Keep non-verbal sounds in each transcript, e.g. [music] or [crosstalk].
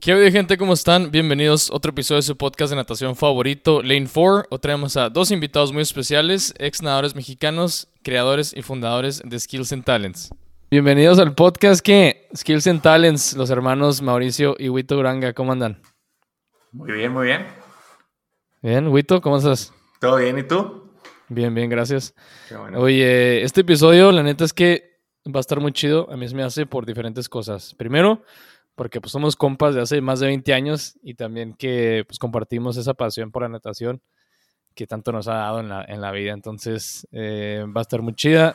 ¿Qué hay, gente? ¿Cómo están? Bienvenidos a otro episodio de su podcast de natación favorito, Lane 4. Hoy traemos a dos invitados muy especiales, ex nadadores mexicanos, creadores y fundadores de Skills and Talents. Bienvenidos al podcast que Skills and Talents, los hermanos Mauricio y Wito Uranga, ¿cómo andan? Muy bien, muy bien. Bien, Wito, ¿cómo estás? ¿Todo bien? ¿Y tú? Bien, bien, gracias. Qué bueno. Oye, este episodio, la neta es que va a estar muy chido. A mí se me hace por diferentes cosas. Primero, porque pues somos compas de hace más de 20 años y también que pues compartimos esa pasión por la natación que tanto nos ha dado en la, en la vida. Entonces, eh, va a estar muy chida.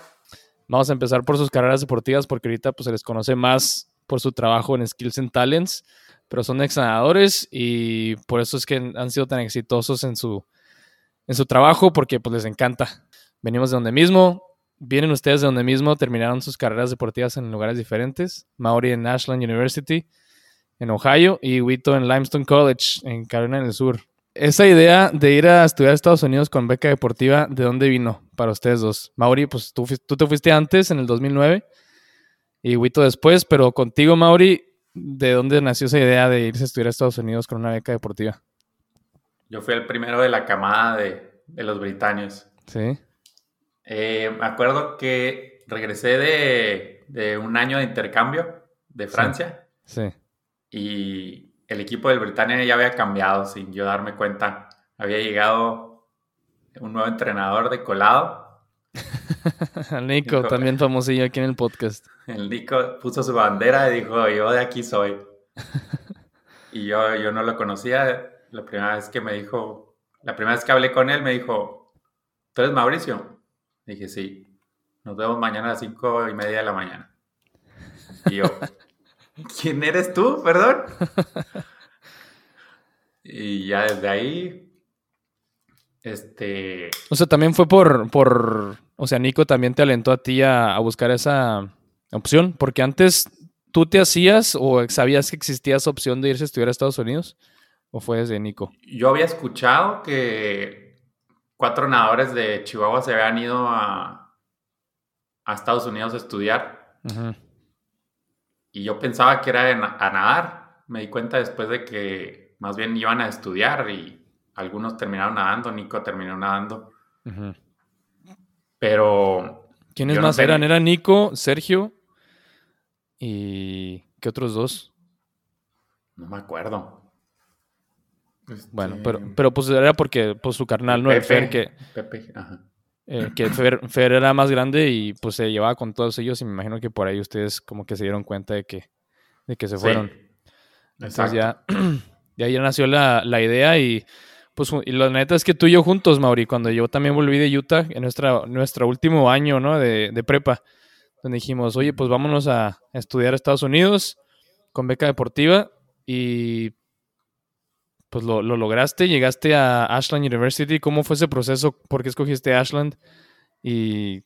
Vamos a empezar por sus carreras deportivas porque ahorita pues se les conoce más por su trabajo en Skills and Talents, pero son ex nadadores y por eso es que han sido tan exitosos en su, en su trabajo porque pues les encanta. Venimos de donde mismo, vienen ustedes de donde mismo, terminaron sus carreras deportivas en lugares diferentes. Mauri en Ashland University, en Ohio, y Wito en Limestone College, en Carolina del Sur. Esa idea de ir a estudiar a Estados Unidos con beca deportiva, ¿de dónde vino para ustedes dos? Mauri, pues tú, tú te fuiste antes, en el 2009, y Wito después, pero contigo, Mauri, ¿de dónde nació esa idea de irse a estudiar a Estados Unidos con una beca deportiva? Yo fui el primero de la camada de, de los británicos. Sí. Eh, me acuerdo que regresé de, de, un año de intercambio de Francia. Sí. Y el equipo del Britannia ya había cambiado sin yo darme cuenta. Había llegado un nuevo entrenador de colado. [laughs] Nico, dijo, también famosillo aquí en el podcast. [laughs] El Nico puso su bandera y dijo, yo de aquí soy. [laughs] y yo, yo no lo conocía. La primera vez que me dijo, la primera vez que hablé con él me dijo, ¿tú eres Mauricio? Dije, sí. Nos vemos mañana a las cinco y media de la mañana. Y yo, [laughs] ¿quién eres tú? Perdón. y ya desde ahí, este... O sea, también fue por, por, o sea, Nico también te alentó a ti a, a buscar esa opción, porque antes tú te hacías o sabías que existía esa opción de irse a estudiar a Estados Unidos, o fue desde Nico. Yo había escuchado que cuatro nadadores de Chihuahua se habían ido a, a Estados Unidos a estudiar. Uh -huh. Y yo pensaba que era a nadar. Me di cuenta después de que más bien iban a estudiar y algunos terminaron nadando. Nico terminó nadando. Uh -huh. Pero. ¿Quiénes más no eran? Era Nico, Sergio y. ¿Qué otros dos? No me acuerdo. Este... Bueno, pero, pero pues era porque pues, su carnal, ¿no? Pepe, el Fer, que, Pepe, ajá. Eh, que Fer, Fer, era más grande y pues se llevaba con todos ellos y me imagino que por ahí ustedes como que se dieron cuenta de que, de que se fueron. Sí, Entonces ya, [clears throat] ya, ya nació la, la, idea y pues y la neta es que tú y yo juntos, Mauri, cuando yo también volví de Utah en nuestra, nuestro último año ¿no? de, de prepa, donde dijimos, oye, pues vámonos a estudiar a Estados Unidos con beca deportiva y pues lo, lo, lograste, llegaste a Ashland University. ¿Cómo fue ese proceso? ¿Por qué escogiste Ashland? Y,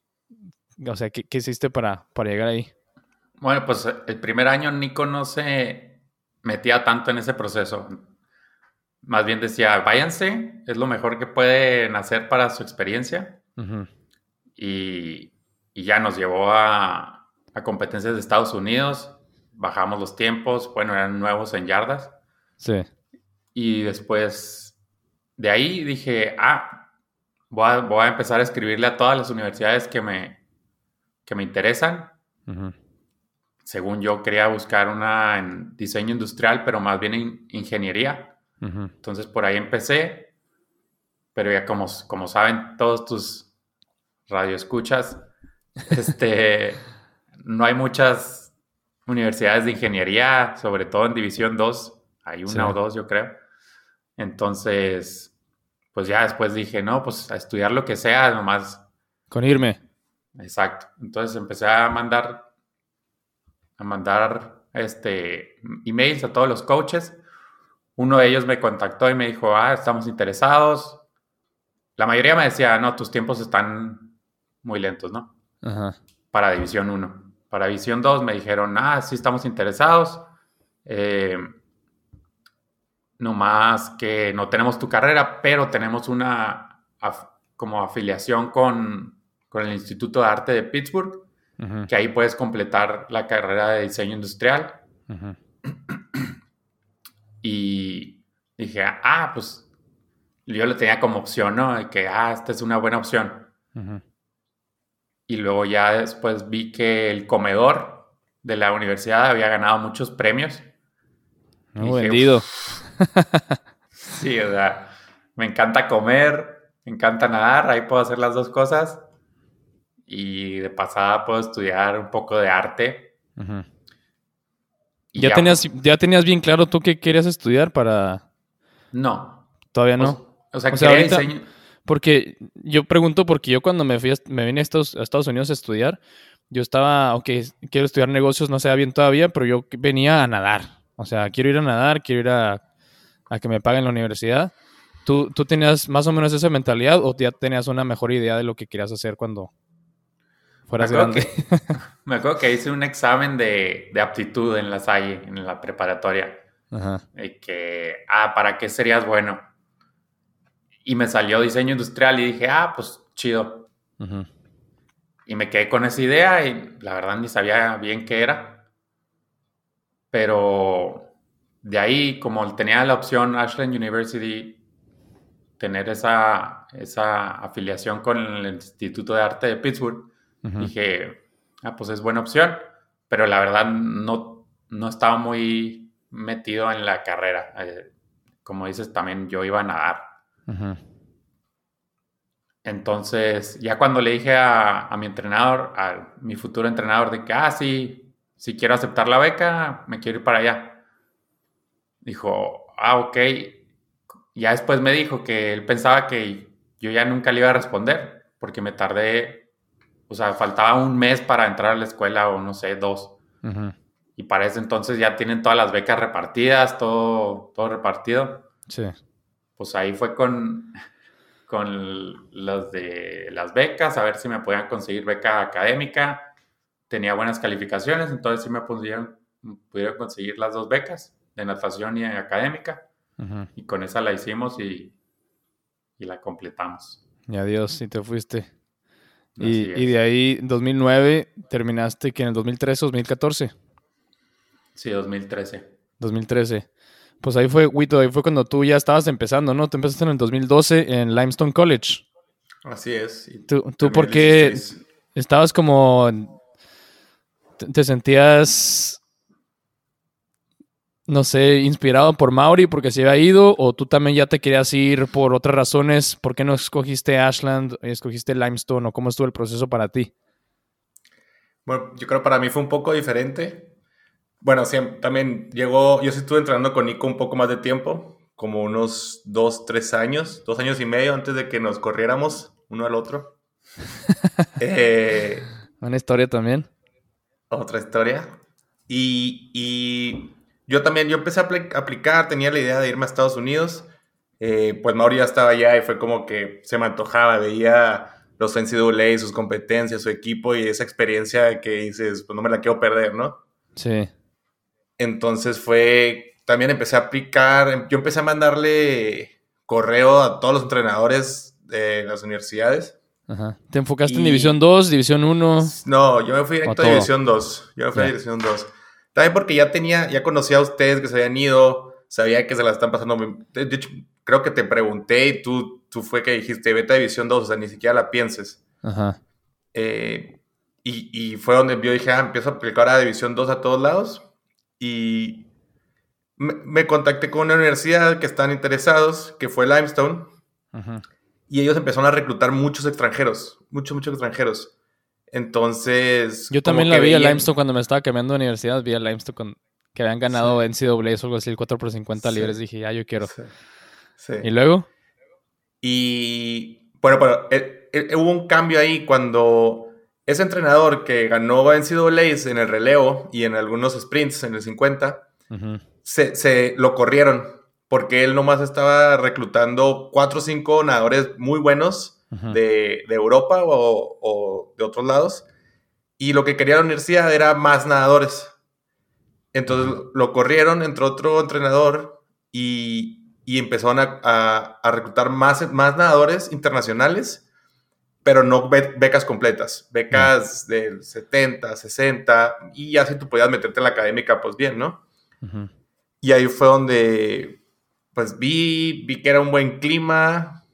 o sea, ¿qué, qué hiciste para, para, llegar ahí? Bueno, pues el primer año Nico no se metía tanto en ese proceso. Más bien decía, váyanse, es lo mejor que pueden hacer para su experiencia. Uh -huh. y, y, ya nos llevó a, a competencias de Estados Unidos, bajamos los tiempos, bueno, eran nuevos en yardas. Sí. Y después de ahí dije, ah, voy a, voy a, empezar a escribirle a todas las universidades que me, que me interesan. Uh -huh. Según yo quería buscar una en diseño industrial, pero más bien en ingeniería. Uh -huh. Entonces por ahí empecé. Pero ya como, como saben todos tus radioescuchas, [laughs] este, no hay muchas universidades de ingeniería, sobre todo en División 2. Hay una sí. o dos, yo creo. Entonces, pues ya después dije, no, pues a estudiar lo que sea, nomás. Con irme. Exacto. Entonces empecé a mandar, a mandar este, emails a todos los coaches. Uno de ellos me contactó y me dijo, ah, estamos interesados. La mayoría me decía, no, tus tiempos están muy lentos, ¿no? Ajá. Para División 1. Para División 2 me dijeron, ah, sí estamos interesados. Eh, no más que no tenemos tu carrera, pero tenemos una af como afiliación con, con, el Instituto de Arte de Pittsburgh, uh -huh. que ahí puedes completar la carrera de diseño industrial. Uh -huh. Y dije, ah, pues yo lo tenía como opción, ¿no? De que, ah, esta es una buena opción. Y luego ya después vi que el comedor de la universidad había ganado muchos premios. Muy vendido. [laughs] sí, o sea, me encanta comer, me encanta nadar, ahí puedo hacer las dos cosas. Y de pasada puedo estudiar un poco de arte. ¿Ya, tenías, ¿Ya tenías bien claro tú qué querías estudiar para...? No. ¿Todavía no? O, sea, quería diseño... Porque yo pregunto porque yo cuando me fui me vine a Estados, Unidos a estudiar, yo estaba, ok, quiero estudiar negocios, no sé bien todavía, pero yo venía a nadar. O sea, quiero ir a nadar, quiero ir a, que me paguen la universidad. ¿Tú, ¿Tú tenías más o menos esa mentalidad o ya tenías una mejor idea de lo que querías hacer cuando, fueras grande. [laughs] me acuerdo que hice un examen de, aptitud en la Salle, en la preparatoria. Ajá. Y que, ah, ¿para qué serías bueno? Y me salió diseño industrial y dije, ah, pues chido. Y me quedé con esa idea y la verdad ni sabía bien qué era. Pero de ahí, como tenía la opción Ashland University, tener esa, esa afiliación con el Instituto de Arte de Pittsburgh, Dije, ah, pues es buena opción, pero la verdad no, no estaba muy metido en la carrera. Eh, como dices, también yo iba a nadar. Entonces, ya cuando le dije a, mi entrenador, a mi futuro entrenador, de que, ah, sí, si quiero aceptar la beca, me quiero ir para allá. Dijo, ah, ok. Ya después me dijo que él pensaba que yo ya nunca le iba a responder, porque me tardé o sea, faltaba un mes para entrar a la escuela o no sé, dos. Y para ese entonces ya tienen todas las becas repartidas, todo, todo repartido. Sí. Pues ahí fue con, con los de las becas, a ver si me podían conseguir beca académica. Tenía buenas calificaciones, entonces sí me pudieron, pudieron conseguir las dos becas, de natación y académica. Y con esa la hicimos y, y la completamos. Y adiós, y te fuiste. Y, de ahí, 2009, terminaste que en el 2013 o 2014. Sí, 2013. 2013. Pues ahí fue, Wito, ahí fue cuando tú ya estabas empezando, ¿no? Te empezaste en el 2012 en Limestone College. Así es. ¿Tú, tú por qué estabas como... te sentías no sé, inspirado por Mauri porque se había ido o tú también ya te querías ir por otras razones? ¿Por qué no escogiste Ashland, escogiste Limestone o cómo estuvo el proceso para ti? Bueno, yo creo que para mí fue un poco diferente. Bueno, también llegó, yo sí estuve entrenando con Nico un poco más de tiempo, como unos dos, tres años, dos años y medio antes de que nos corriéramos uno al otro. [laughs] eh, Una historia también. Otra historia. Y, y yo también, yo empecé a aplicar, tenía la idea de irme a Estados Unidos. Eh, pues Mauri ya estaba allá y fue como que se me antojaba, veía los NCAA, sus competencias, su equipo y esa experiencia que dices, pues no me la quiero perder, ¿no? Sí. Entonces fue, también empecé a aplicar, yo empecé a mandarle correo a todos los entrenadores de las universidades. Ajá. ¿Te enfocaste en División 2, División 1? No, yo me fui directo a División 2. Yo me fui a División 2. También porque ya tenía, ya conocía a ustedes que se habían ido, sabía que se la están pasando. De hecho, creo que te pregunté y tú, tú fue que dijiste, vete a División 2, o sea, ni siquiera la pienses. Ajá. Eh, y, y, fue donde yo dije, ah, empiezo a aplicar a División 2 a todos lados. Y me, me, contacté con una universidad que están interesados, que fue Limestone. Ajá. Y ellos empezaron a reclutar muchos extranjeros, muchos, muchos extranjeros. Entonces. Yo también la vi a Limestone cuando me estaba cambiando de universidad. Vi a Limestone con, que habían ganado sí. NCAA o algo así, el 4 por 50 libres. Dije, ya, yo quiero. Sí. ¿Y luego? Y. Bueno, pero eh, eh, hubo un cambio ahí cuando ese entrenador que ganó NCAA en el relevo y en algunos sprints en el 50, se, se lo corrieron porque él nomás estaba reclutando 4 o 5 nadadores muy buenos de, Europa o, de otros lados. Y lo que quería la universidad era más nadadores. Entonces lo corrieron, entró otro entrenador y, y empezaron a, reclutar más, más nadadores internacionales, pero no becas completas, becas del 70, 60, y así tú podías meterte en la académica, pues bien, ¿no? Y ahí fue donde, pues vi, vi que era un buen clima,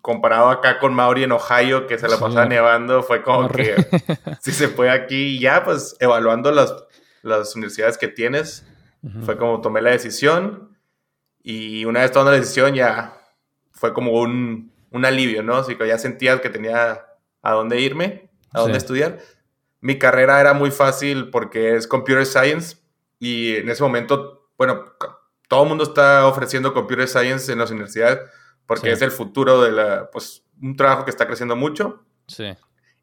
comparado acá con Mauri en Ohio, que se la pasaba nevando, fue como que [laughs] si se fue aquí y ya, pues evaluando las, las universidades que tienes, fue como tomé la decisión y una vez tomando la decisión ya fue como un, un alivio, ¿no? Así que ya sentía que tenía a dónde irme, a dónde estudiar. Mi carrera era muy fácil porque es Computer Science y en ese momento, bueno, todo el mundo está ofreciendo Computer Science en las universidades porque es el futuro de la, pues, un trabajo que está creciendo mucho. Sí.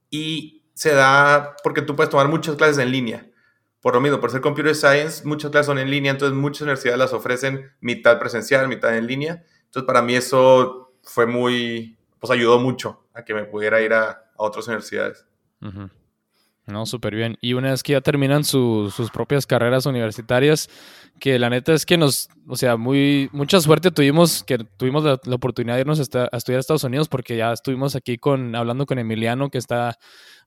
Y se da porque tú puedes tomar muchas clases en línea. Por lo mismo, por ser Computer Science, muchas clases son en línea, entonces muchas universidades las ofrecen mitad presencial, mitad en línea. Entonces, para mí eso fue muy, pues ayudó mucho a que me pudiera ir a, otras universidades. No, súper bien. Y una vez que ya terminan sus propias carreras universitarias, que la neta es que nos, o sea, muy, mucha suerte tuvimos, que tuvimos la, oportunidad de irnos a, estudiar a Estados Unidos, porque ya estuvimos aquí con, hablando con Emiliano, que está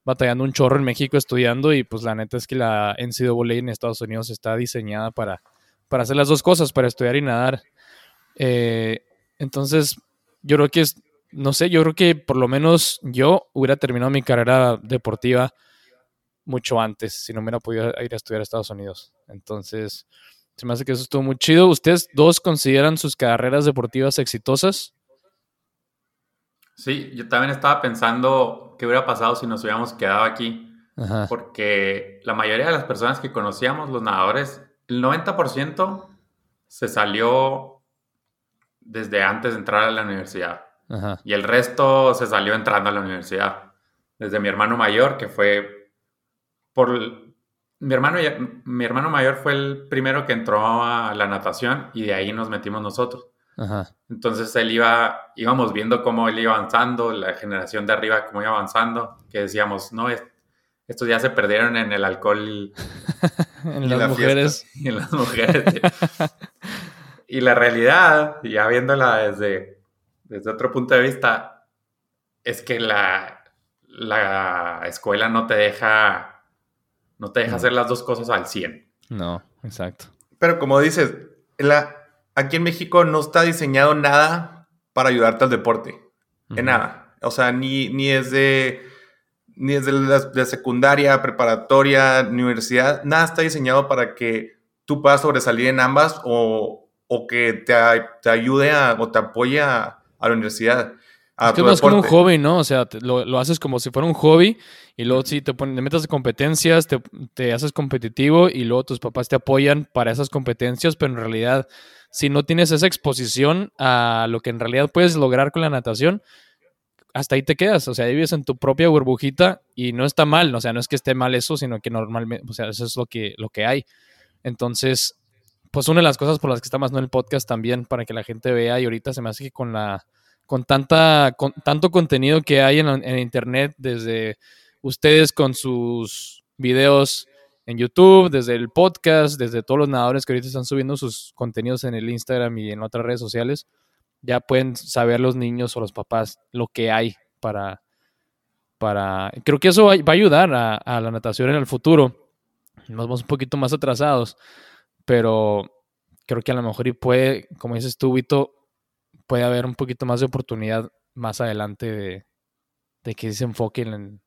batallando un chorro en México estudiando, y pues la neta es que la NCAA en Estados Unidos está diseñada para, para hacer las dos cosas, para estudiar y nadar. Eh, entonces, yo creo que es, no sé, yo creo que por lo menos yo hubiera terminado mi carrera deportiva mucho antes, si no me hubiera podido ir a estudiar a Estados Unidos. Entonces, se me hace que eso estuvo muy chido. ¿Ustedes dos consideran sus carreras deportivas exitosas? Sí, yo también estaba pensando qué hubiera pasado si nos hubiéramos quedado aquí. Porque la mayoría de las personas que conocíamos, los nadadores, el 90% se salió desde antes de entrar a la universidad. Y el resto se salió entrando a la universidad. Desde mi hermano mayor, que fue por... Mi hermano, mi hermano mayor fue el primero que entró a la natación y de ahí nos metimos nosotros. Entonces él iba, íbamos viendo cómo él iba avanzando, la generación de arriba cómo iba avanzando, que decíamos, no, estos ya se perdieron en el alcohol [laughs] en, las mujeres. [laughs] y en las mujeres. y la realidad, ya viéndola desde desde otro punto de vista, es que la, la escuela no te deja, no te deja hacer las dos cosas al 100. No, exacto. Pero como dices, la, aquí en México no está diseñado nada para ayudarte al deporte. En nada. O sea, ni, ni es de ni desde la, secundaria, preparatoria, universidad, nada está diseñado para que tú puedas sobresalir en ambas o, o que te, te, ayude a, o te apoye a, a la universidad. Es que es como un hobby, ¿no? O sea, lo, haces como si fuera un hobby y luego sí te, pones, te metes de competencias, te, haces competitivo y luego tus papás te apoyan para esas competencias, pero en realidad, si no tienes esa exposición a lo que en realidad puedes lograr con la natación, hasta ahí te quedas, o sea, vives en tu propia burbujita y no está mal, o sea, no es que esté mal eso, sino que normalmente, o sea, eso es lo que, lo que hay. Entonces, pues una de las cosas por las que está más en el podcast también, para que la gente vea, y ahorita se me hace que con la con tanta con tanto contenido que hay en, internet, desde ustedes con sus videos en YouTube, desde el podcast, desde todos los nadadores que ahorita están subiendo sus contenidos en el Instagram y en otras redes sociales, ya pueden saber los niños o los papás lo que hay para, para, creo que eso va, a ayudar a, a la natación en el futuro. Nos vamos un poquito más atrasados, pero creo que a lo mejor y puede, como dices tú, Vito, puede haber un poquito más de oportunidad más adelante de, que se enfoquen en,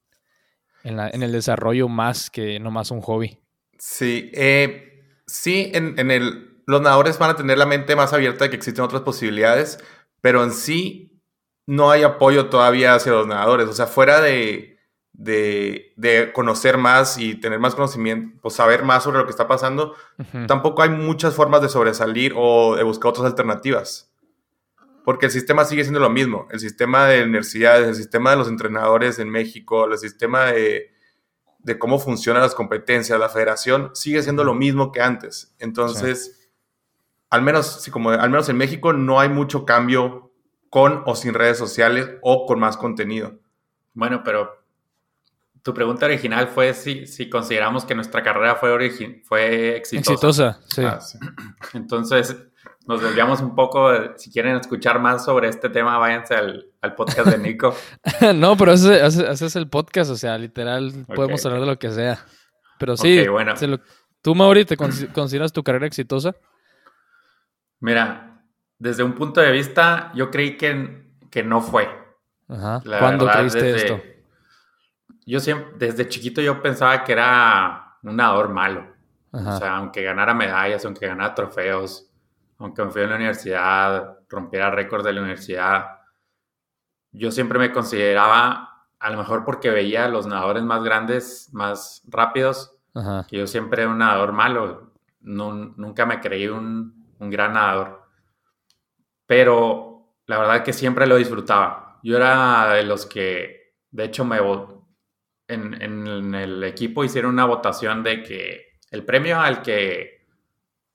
en, el desarrollo más que no más un hobby. Sí, eh, sí, en, en, el, los nadadores van a tener la mente más abierta de que existen otras posibilidades, pero en sí no hay apoyo todavía hacia los nadadores. O sea, fuera de, de, conocer más y tener más conocimiento, pues saber más sobre lo que está pasando, tampoco hay muchas formas de sobresalir o de buscar otras alternativas. Porque el sistema sigue siendo lo mismo. El sistema de universidades, el sistema de los entrenadores en México, el sistema de, cómo funcionan las competencias, la federación, sigue siendo lo mismo que antes. Entonces, al, menos, como, al menos en México no hay mucho cambio con o sin redes sociales o con más contenido. Bueno, pero tu pregunta original fue si, si consideramos que nuestra carrera fue, fue exitosa. Exitosa, sí. Ah, [clears throat] Entonces, nos desviamos un poco. Si quieren escuchar más sobre este tema, váyanse al, podcast de Nico. [laughs] no, pero ese, es el podcast, o sea, literal, podemos hablar de lo que sea. Pero sí, bueno. ¿tú, Mauri, te consideras tu carrera exitosa? Mira, desde un punto de vista, yo creí que, que no fue. Ajá. ¿Cuándo creíste esto? Yo siempre, desde chiquito yo pensaba que era un nadador malo. O sea, aunque ganara medallas, aunque ganara trofeos, aunque me fui a la universidad, rompiera récords de la universidad, yo siempre me consideraba, a lo mejor porque veía a los nadadores más grandes, más rápidos, que yo siempre era un nadador malo. nunca me creí un, un gran nadador. Pero la verdad que siempre lo disfrutaba. Yo era de los que, de hecho, me en, en el equipo hicieron una votación de que el premio al que,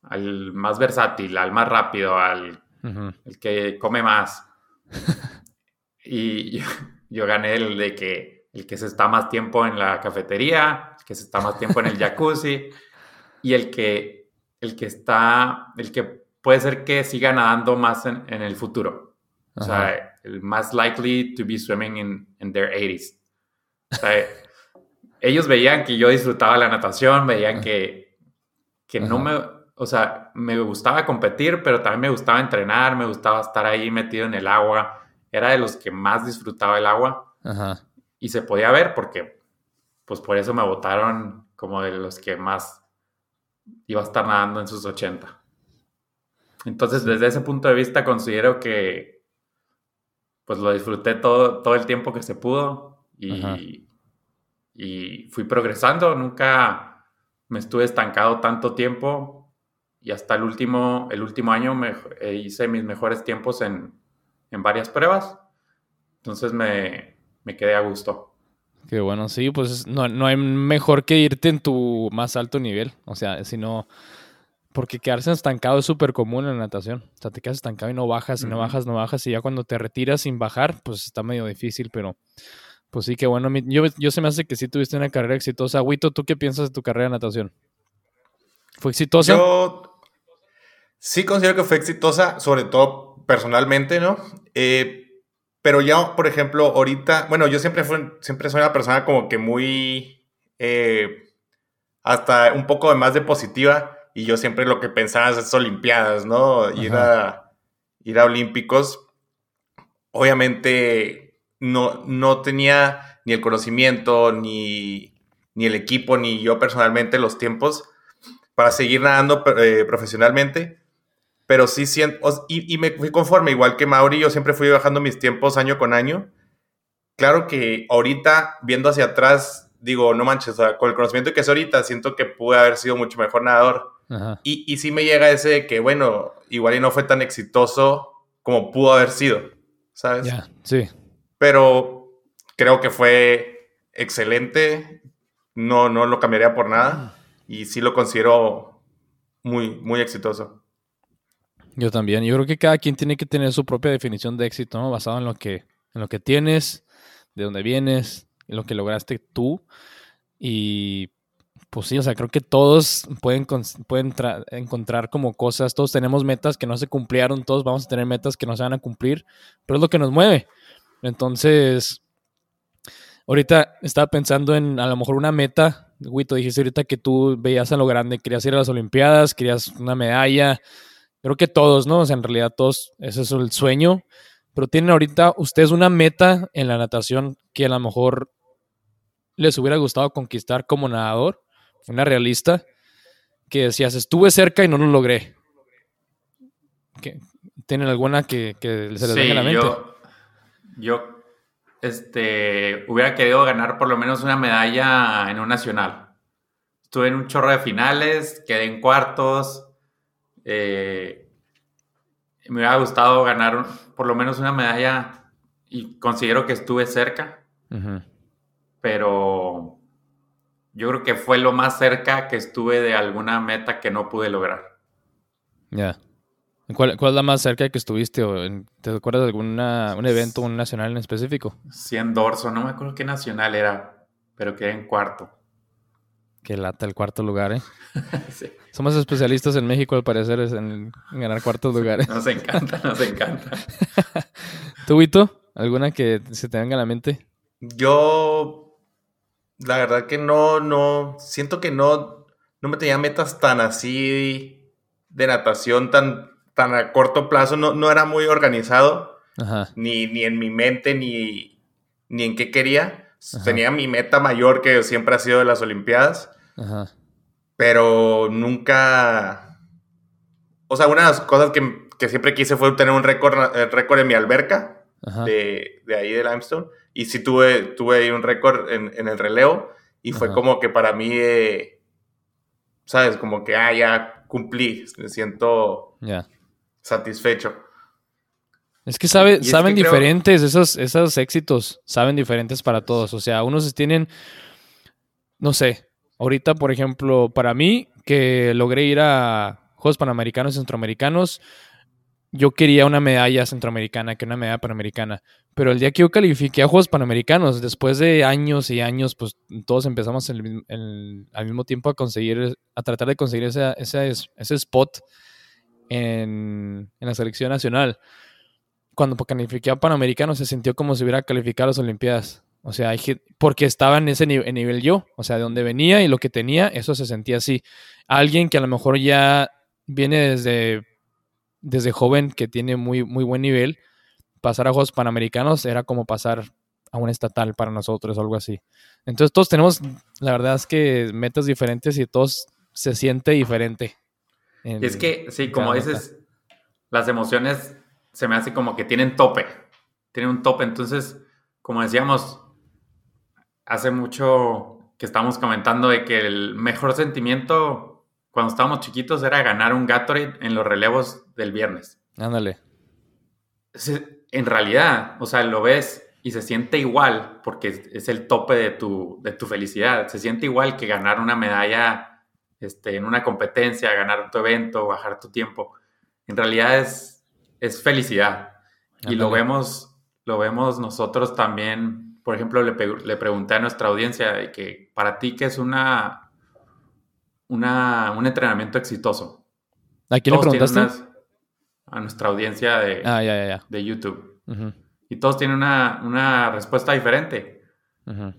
al más versátil, al más rápido, al el que come más. [laughs] y yo, gané el de que el que se está más tiempo en la cafetería, el que se está más tiempo en el jacuzzi [laughs] y el que, el que está, el que puede ser que siga nadando más en, el futuro. O sea, el más likely to be swimming in, in their 80s. O sea, [laughs] ellos veían que yo disfrutaba la natación, veían que, que no me, o sea, me gustaba competir, pero también me gustaba entrenar, me gustaba estar ahí metido en el agua. Era de los que más disfrutaba el agua. Y se podía ver porque, pues por eso me votaron como de los que más iba a estar nadando en sus 80. Entonces, desde ese punto de vista, considero que, pues lo disfruté todo, todo el tiempo que se pudo y, y fui progresando, nunca me estuve estancado tanto tiempo y hasta el último, el último año me, eh, hice mis mejores tiempos en, en varias pruebas, entonces me, me, quedé a gusto. Qué bueno, sí, pues no, no hay mejor que irte en tu más alto nivel, o sea, si no, porque quedarse estancado es súper común en la natación. O sea, te quedas estancado y no bajas, y no bajas, no bajas, y ya cuando te retiras sin bajar, pues está medio difícil, pero pues sí, qué bueno. Yo, yo se me hace que sí tuviste una carrera exitosa. Huito, ¿tú qué piensas de tu carrera de natación? ¿Fue exitosa? Yo sí considero que fue exitosa, sobre todo personalmente, ¿no? Eh, pero ya, por ejemplo, ahorita, bueno, yo siempre, fui, siempre soy una persona como que muy, eh, hasta un poco más de positiva, y yo siempre lo que pensaba es Olimpiadas, ¿no? Ir a, ir a Olímpicos. Obviamente no, no tenía ni el conocimiento, ni, el equipo, ni yo personalmente los tiempos para seguir nadando eh, profesionalmente. Pero sí siento, y, me fui conforme, igual que Mauri, yo siempre fui bajando mis tiempos año con año. Claro que ahorita, viendo hacia atrás, digo, no manches, con el conocimiento que es ahorita, siento que pude haber sido mucho mejor nadador. Y, y sí me llega ese que, bueno, igual y no fue tan exitoso como pudo haber sido, ¿sabes? Sí pero creo que fue excelente. No, no lo cambiaría por nada y sí lo considero muy, muy exitoso. Yo también. Yo creo que cada quien tiene que tener su propia definición de éxito, ¿no? Basado en lo que, en lo que tienes, de dónde vienes, en lo que lograste tú. Y pues sí, o sea, creo que todos pueden, pueden encontrar como cosas, todos tenemos metas que no se cumplieron, todos vamos a tener metas que no se van a cumplir, pero es lo que nos mueve. Entonces, ahorita estaba pensando en a lo mejor una meta. Wito, dijiste ahorita que tú veías a lo grande, querías ir a las Olimpiadas, querías una medalla. Creo que todos, ¿no? O sea, en realidad todos, ese es el sueño. Pero tienen ahorita ustedes una meta en la natación que a lo mejor les hubiera gustado conquistar como nadador, una realista, que decías, estuve cerca y no lo logré. ¿Tienen alguna que, se les venga a la mente? Yo este, hubiera querido ganar por lo menos una medalla en un nacional. Estuve en un chorro de finales, quedé en cuartos. Eh, me hubiera gustado ganar por lo menos una medalla y considero que estuve cerca. Pero yo creo que fue lo más cerca que estuve de alguna meta que no pude lograr. Ya. ¿Cuál, es la más cerca que estuviste? O ¿Te acuerdas de algún un evento, un nacional en específico? 100 dorso, no me acuerdo qué nacional era, pero quedé en cuarto. Qué lata el cuarto lugar, ¿eh? [laughs] Somos especialistas en México, al parecer, en, ganar cuartos lugares. Nos encanta, nos encanta. [laughs] ¿Tú, Vito? ¿Alguna que se te venga a la mente? Yo, la verdad que no, no, siento que no, no me tenía metas tan así de natación tan tan a corto plazo, no, no era muy organizado, Ni, ni en mi mente, ni, ni en qué quería. Tenía mi meta mayor que siempre ha sido de las Olimpiadas, pero nunca... O sea, una de las cosas que, que siempre quise fue tener un récord, eh, récord en mi alberca de, de, ahí de Limestone. Y sí tuve, tuve ahí un récord en, en el relevo. Y fue como que para mí, eh, ¿sabes? Como que, ah, ya cumplí, me siento satisfecho. Es que sabe, saben diferentes, esos, esos éxitos saben diferentes para todos. O sea, unos tienen, no sé, ahorita, por ejemplo, para mí, que logré ir a Juegos Panamericanos y Centroamericanos, yo quería una medalla centroamericana que una medalla panamericana. Pero el día que yo califiqué a Juegos Panamericanos, después de años y años, pues todos empezamos al mismo tiempo a conseguir, a tratar de conseguir ese, ese, spot en, la selección nacional. Cuando califiqué a Panamericanos se sintió como si hubiera calificado a las Olimpiadas. O sea, porque estaba en ese nivel yo, o sea, de donde venía y lo que tenía, eso se sentía así. Alguien que a lo mejor ya viene desde desde joven que tiene muy, muy buen nivel, pasar a Juegos Panamericanos era como pasar a un estatal para nosotros o algo así. Entonces todos tenemos, la verdad es que metas diferentes y todos se siente diferente. es que, sí, como dices, las emociones se me hace como que tienen tope, tienen un tope. Entonces, como decíamos, hace mucho que estamos comentando de que el mejor sentimiento cuando estábamos chiquitos era ganar un Gatorade en los relevos del viernes. Ándale. En realidad, o sea, lo ves y se siente igual porque es el tope de tu, de tu felicidad. Se siente igual que ganar una medalla este, en una competencia, ganar tu evento, bajar tu tiempo. En realidad es, es felicidad. Y lo vemos, lo vemos nosotros también. Por ejemplo, le, le pregunté a nuestra audiencia de que para ti, ¿qué es una una, un entrenamiento exitoso. ¿A quién le preguntaste? a nuestra audiencia de, ah, de YouTube. Y todos tienen una, respuesta diferente.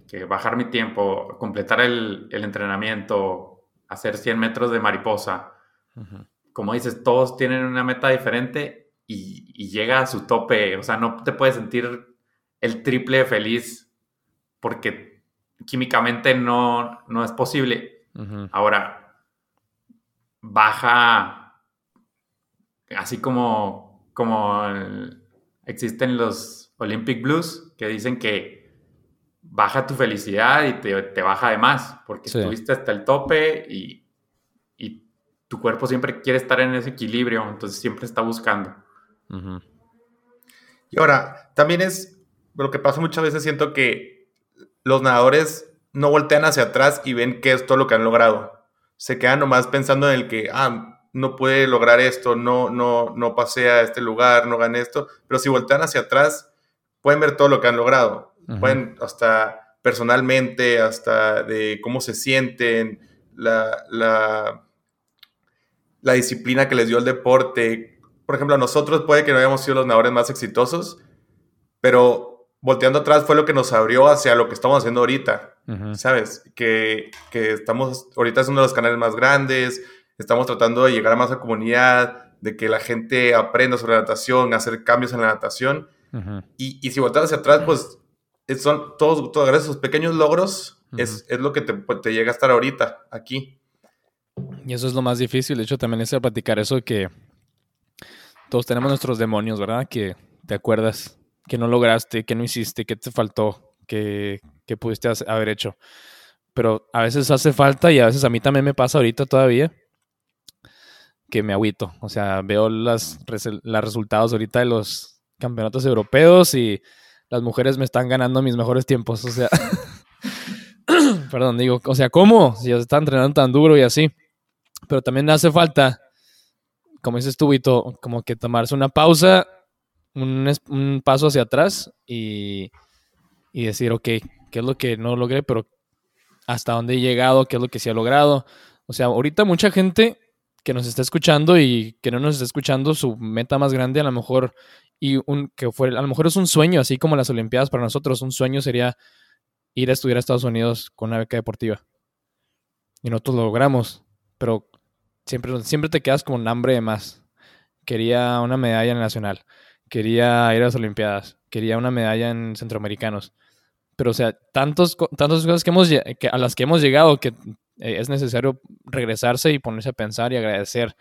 Que bajar mi tiempo, completar el, entrenamiento, hacer 100 metros de mariposa. Como dices, todos tienen una meta diferente y, llega a su tope. O sea, no te puedes sentir el triple feliz porque químicamente no, no es posible. Ahora, baja, así como, como existen los Olympic Blues, que dicen que baja tu felicidad y te, baja de más, porque estuviste hasta el tope y, tu cuerpo siempre quiere estar en ese equilibrio, entonces siempre está buscando. Y ahora, también es lo que pasa muchas veces, siento que los nadadores no voltean hacia atrás y ven qué es todo lo que han logrado. Se quedan nomás pensando en el que, ah, no puede lograr esto, no, no, no pasé a este lugar, no gané esto. Pero si voltean hacia atrás, pueden ver todo lo que han logrado. Pueden hasta personalmente, hasta de cómo se sienten, la, la, la disciplina que les dio el deporte. Por ejemplo, a nosotros puede que no hayamos sido los nadadores más exitosos, pero volteando atrás fue lo que nos abrió hacia lo que estamos haciendo ahorita. ¿sabes? Que, estamos, ahorita es uno de los canales más grandes, estamos tratando de llegar a más a comunidad, de que la gente aprenda sobre la natación, hacer cambios en la natación. y, si volteas hacia atrás, pues son todos, todos gracias a esos pequeños logros, es, lo que pues, te, llega a estar ahorita, aquí. Y eso es lo más difícil, de hecho también es platicar eso que todos tenemos nuestros demonios, ¿verdad? Que te acuerdas que no lograste, que no hiciste, que te faltó, que, que pudiste haber hecho. Pero a veces hace falta y a veces a mí también me pasa ahorita todavía que me agüito. O sea, veo las, los resultados ahorita de los campeonatos europeos y las mujeres me están ganando mis mejores tiempos. O sea, [coughs] perdón, digo, o sea, ¿cómo? Si ya se están entrenando tan duro y así. Pero también hace falta, como dices tú, Vito, como que tomarse una pausa, un, paso hacia atrás y, y decir, ok, qué es lo que no logré, pero hasta dónde he llegado, qué es lo que sí ha logrado. O sea, ahorita mucha gente que nos está escuchando y que no nos está escuchando, su meta más grande a lo mejor y un que fue a lo mejor es un sueño, así como las olimpiadas para nosotros, un sueño sería ir a estudiar a Estados Unidos con una beca deportiva. Y nosotros lo logramos, pero siempre siempre te quedas con hambre de más. quería una medalla nacional, quería ir a las Olimpiadas, quería una medalla en Centroamericanos. Pero, o sea, tantos, tantas cosas que hemos, a las que hemos llegado que eh, es necesario regresarse y ponerse a pensar y agradecer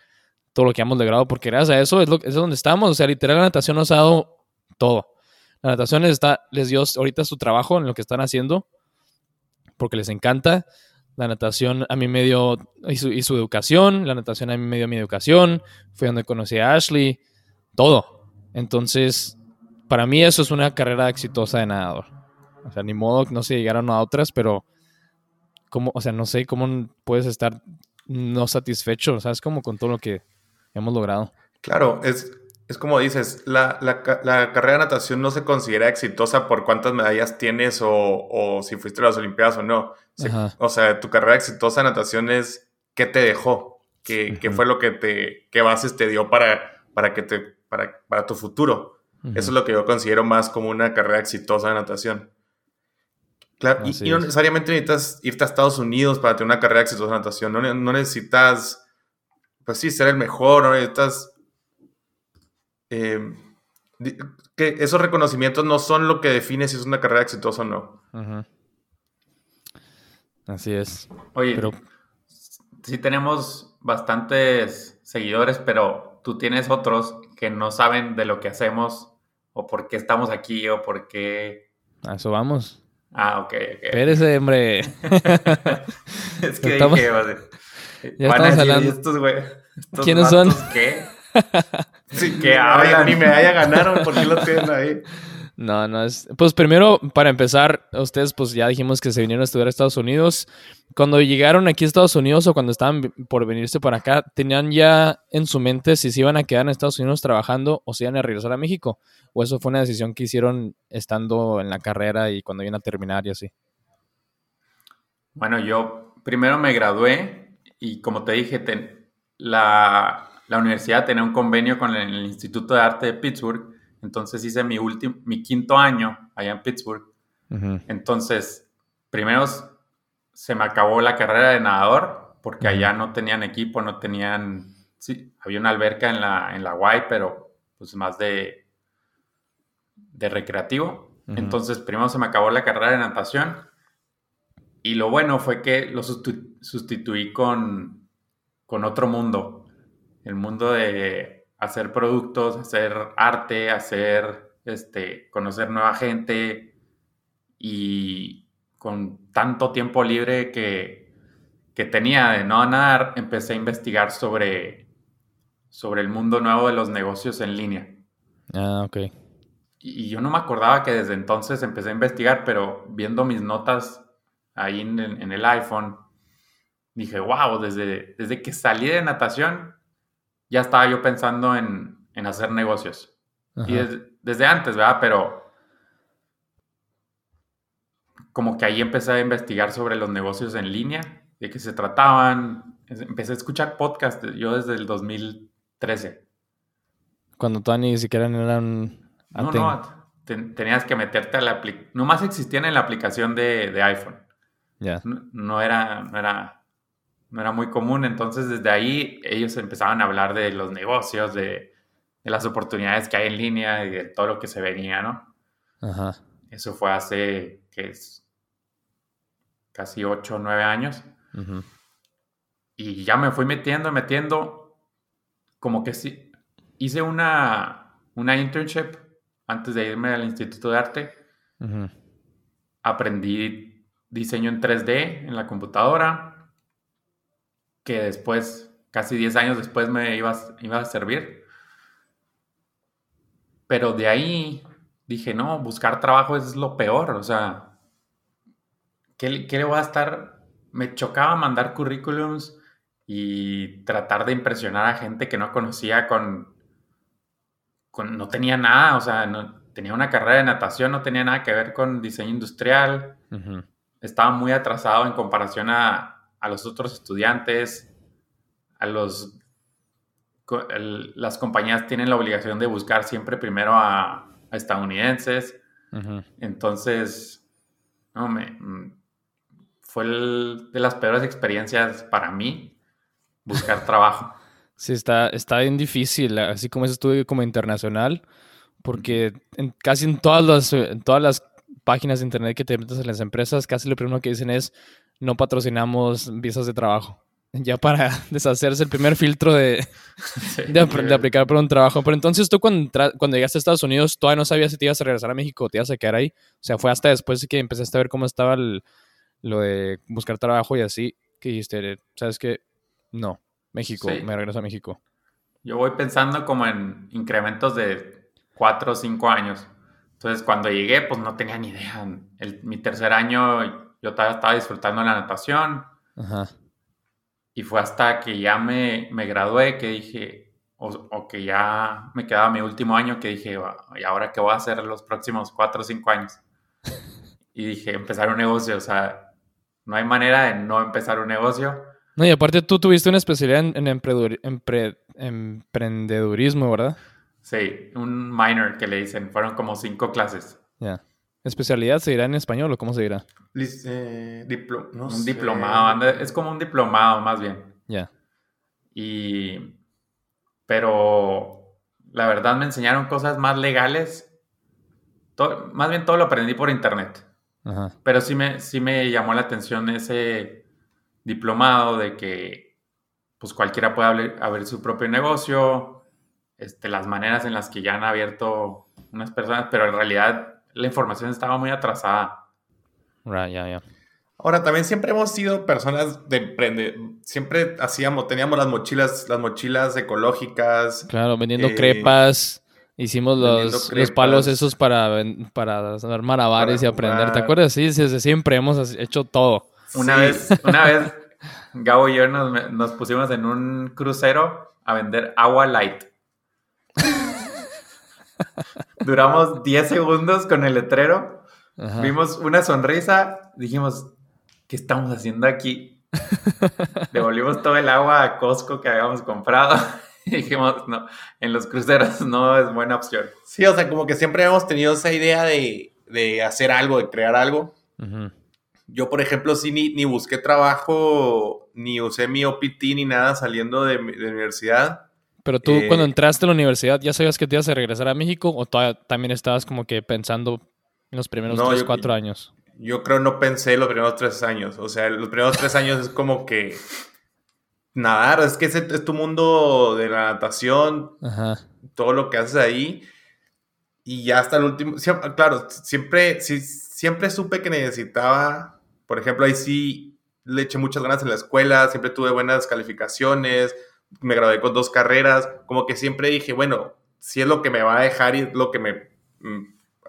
todo lo que hemos logrado, porque gracias a eso es, lo, es donde estamos. O sea, literal, la natación nos ha dado todo. La natación les, está, les dio ahorita su trabajo en lo que están haciendo, porque les encanta. La natación a mí me dio, y su, educación, la natación a mí me dio mi educación, fue donde conocí a Ashley, todo. Entonces, para mí eso es una carrera exitosa de nadador. O sea, ni modo, no se llegaron a otras, pero como, o sea, no sé cómo puedes estar no satisfecho, ¿sabes? Como con todo lo que hemos logrado. Claro, es, es como dices, la, carrera de natación no se considera exitosa por cuántas medallas tienes o, si fuiste a las Olimpiadas o no. o sea, tu carrera exitosa de natación es qué te dejó, qué, fue lo que te, qué bases te dio para, para, que te, para, para tu futuro. Eso es lo que yo considero más como una carrera exitosa de natación. Claro, y, no necesariamente necesitas irte a Estados Unidos para tener una carrera exitosa de natación. No, no necesitas, pues sí, ser el mejor, no necesitas Em, que esos reconocimientos no son lo que define si es una carrera exitosa o no. Así es. Oye, pero... sí tenemos bastantes seguidores, pero tú tienes otros que no saben de lo que hacemos o por qué estamos aquí o por qué... A eso vamos. Ah, ok, ok. Espérese, hombre. [laughs] es que estamos... dije, ya estamos hablando. Estos, güey, ¿Quiénes son? ¿Qué? Sí, que hablan. Ni medalla ganaron, ¿por qué lo tienen ahí? No, no es. Pues primero, para empezar, ustedes, pues ya dijimos que se vinieron a estudiar a Estados Unidos. Cuando llegaron aquí a Estados Unidos o cuando estaban por venirse para acá, ¿tenían ya en su mente si se iban a quedar en Estados Unidos trabajando o se iban a regresar a México? ¿O eso fue una decisión que hicieron estando en la carrera y cuando iban a terminar y así? Bueno, yo primero me gradué y como te dije, la, la universidad tenía un convenio con el, Instituto de Arte de Pittsburgh, entonces hice mi, último, mi quinto año allá en Pittsburgh. Entonces, primero se me acabó la carrera de nadador, porque allá no tenían equipo, no tenían, sí, había una alberca en la, en la Y, pero pues más de, de recreativo. Entonces, primero se me acabó la carrera de natación. Y lo bueno fue que lo sustituí con, con otro mundo el mundo de hacer productos, hacer arte, hacer, este, conocer nueva gente y con tanto tiempo libre que, que tenía de no nadar, empecé a investigar sobre, sobre el mundo nuevo de los negocios en línea. Ah, ok. Y, yo no me acordaba que desde entonces empecé a investigar, pero viendo mis notas ahí en, en el iPhone, dije, wow, desde, desde que salí de natación ya estaba yo pensando en, hacer negocios. Y desde antes, ¿verdad? Pero como que ahí empecé a investigar sobre los negocios en línea, de qué se trataban. Empecé a escuchar podcasts yo desde el 2013. Cuando todavía ni siquiera eran... No, no, tenías que meterte a la aplicación. Nomás existían en la aplicación de, iPhone. Ya. No, era, no era no era muy común. Entonces, desde ahí ellos empezaban a hablar de los negocios, de, las oportunidades que hay en línea y de todo lo que se venía, ¿no? Ajá. Eso fue hace, ¿qué es? Casi ocho o nueve años. Y ya me fui metiendo, metiendo, como que sí. Hice una, una internship antes de irme al Instituto de Arte. Aprendí diseño en 3D en la computadora que después, casi 10 años después, me iba, iba a servir. Pero de ahí dije, no, buscar trabajo es lo peor. O sea, ¿qué, le voy a estar? Me chocaba mandar currículums y tratar de impresionar a gente que no conocía con, con no tenía nada, o sea, no, tenía una carrera de natación, no tenía nada que ver con diseño industrial. Estaba muy atrasado en comparación a, a los otros estudiantes, a los... las compañías tienen la obligación de buscar siempre primero a, estadounidenses. Entonces, no, me, mm, fue de las peores experiencias para mí buscar [laughs] trabajo. Sí, está, está bien difícil, así como es estudio como internacional, porque en, casi en todas las, en todas las páginas de internet que te metes en las empresas, casi lo primero que dicen es no patrocinamos visas de trabajo. Ya para [laughs] deshacerse el primer filtro de, [laughs] de, aplicar por un trabajo. Pero entonces tú cuando, cuando llegaste a Estados Unidos, todavía no sabías si te ibas a regresar a México o te ibas a quedar ahí. O sea, fue hasta después que empezaste a ver cómo estaba lo de buscar trabajo y así, que dijiste, ¿sabes qué? No, México, me regreso a México. Yo voy pensando como en incrementos de cuatro o cinco años. Entonces, cuando llegué, pues no tenía ni idea. El, mi tercer año, yo todavía estaba disfrutando la natación. Ajá. Y fue hasta que ya me, me gradué que dije, o, que ya me quedaba mi último año, que dije, ¿y ahora qué voy a hacer los próximos cuatro o cinco años? [laughs] y dije, empezar un negocio. O sea, no hay manera de no empezar un negocio. No, y aparte tú tuviste una especialidad en, emprendedurismo, ¿verdad? Sí, un minor que le dicen, fueron como cinco clases. Ya. ¿Especialidad se dirá en español o cómo se dirá? Eh, un diplomado, es como un diplomado más bien. Ya. Y, pero la verdad me enseñaron cosas más legales. más bien todo lo aprendí por internet. Ajá. Pero sí me, sí me llamó la atención ese diplomado de que pues cualquiera puede abrir, su propio negocio, este, las maneras en las que ya han abierto unas personas, pero en realidad la información estaba muy atrasada. Right, ya, ya. Ahora, también siempre hemos sido personas de emprender. Siempre hacíamos, teníamos las mochilas, las mochilas ecológicas. Claro, vendiendo eh, crepas. Hicimos los, los, palos esos para, para hacer malabares y aprender. ¿Te acuerdas? Sí, desde siempre hemos hecho todo. Una vez, una vez, [laughs] Gabo y yo nos, pusimos en un crucero a vender agua light. [laughs] Duramos 10 segundos con el letrero. Vimos una sonrisa. Dijimos, ¿qué estamos haciendo aquí? [laughs] Devolvimos todo el agua a Costco que habíamos comprado. [laughs] Y dijimos, no, en los cruceros no es buena opción. Sí, o sea, como que siempre hemos tenido esa idea de, hacer algo, de crear algo. Yo, por ejemplo, sí ni, busqué trabajo, ni usé mi OPT ni nada saliendo de, de universidad. Pero tú, cuando eh, entraste a la universidad, ¿ya sabías que te ibas a regresar a México o también estabas como que pensando en los primeros tres, cuatro años? Yo creo no pensé los primeros tres años. O sea, los primeros tres años es como que nadar, es que ese es tu mundo de la natación, todo lo que haces ahí. Y ya hasta el último, claro, siempre, siempre supe que necesitaba por ejemplo, ahí sí le eché muchas ganas en la escuela, siempre tuve buenas calificaciones, me gradué con dos carreras, como que siempre dije, bueno, si es lo que me va a dejar y es lo que me, mm,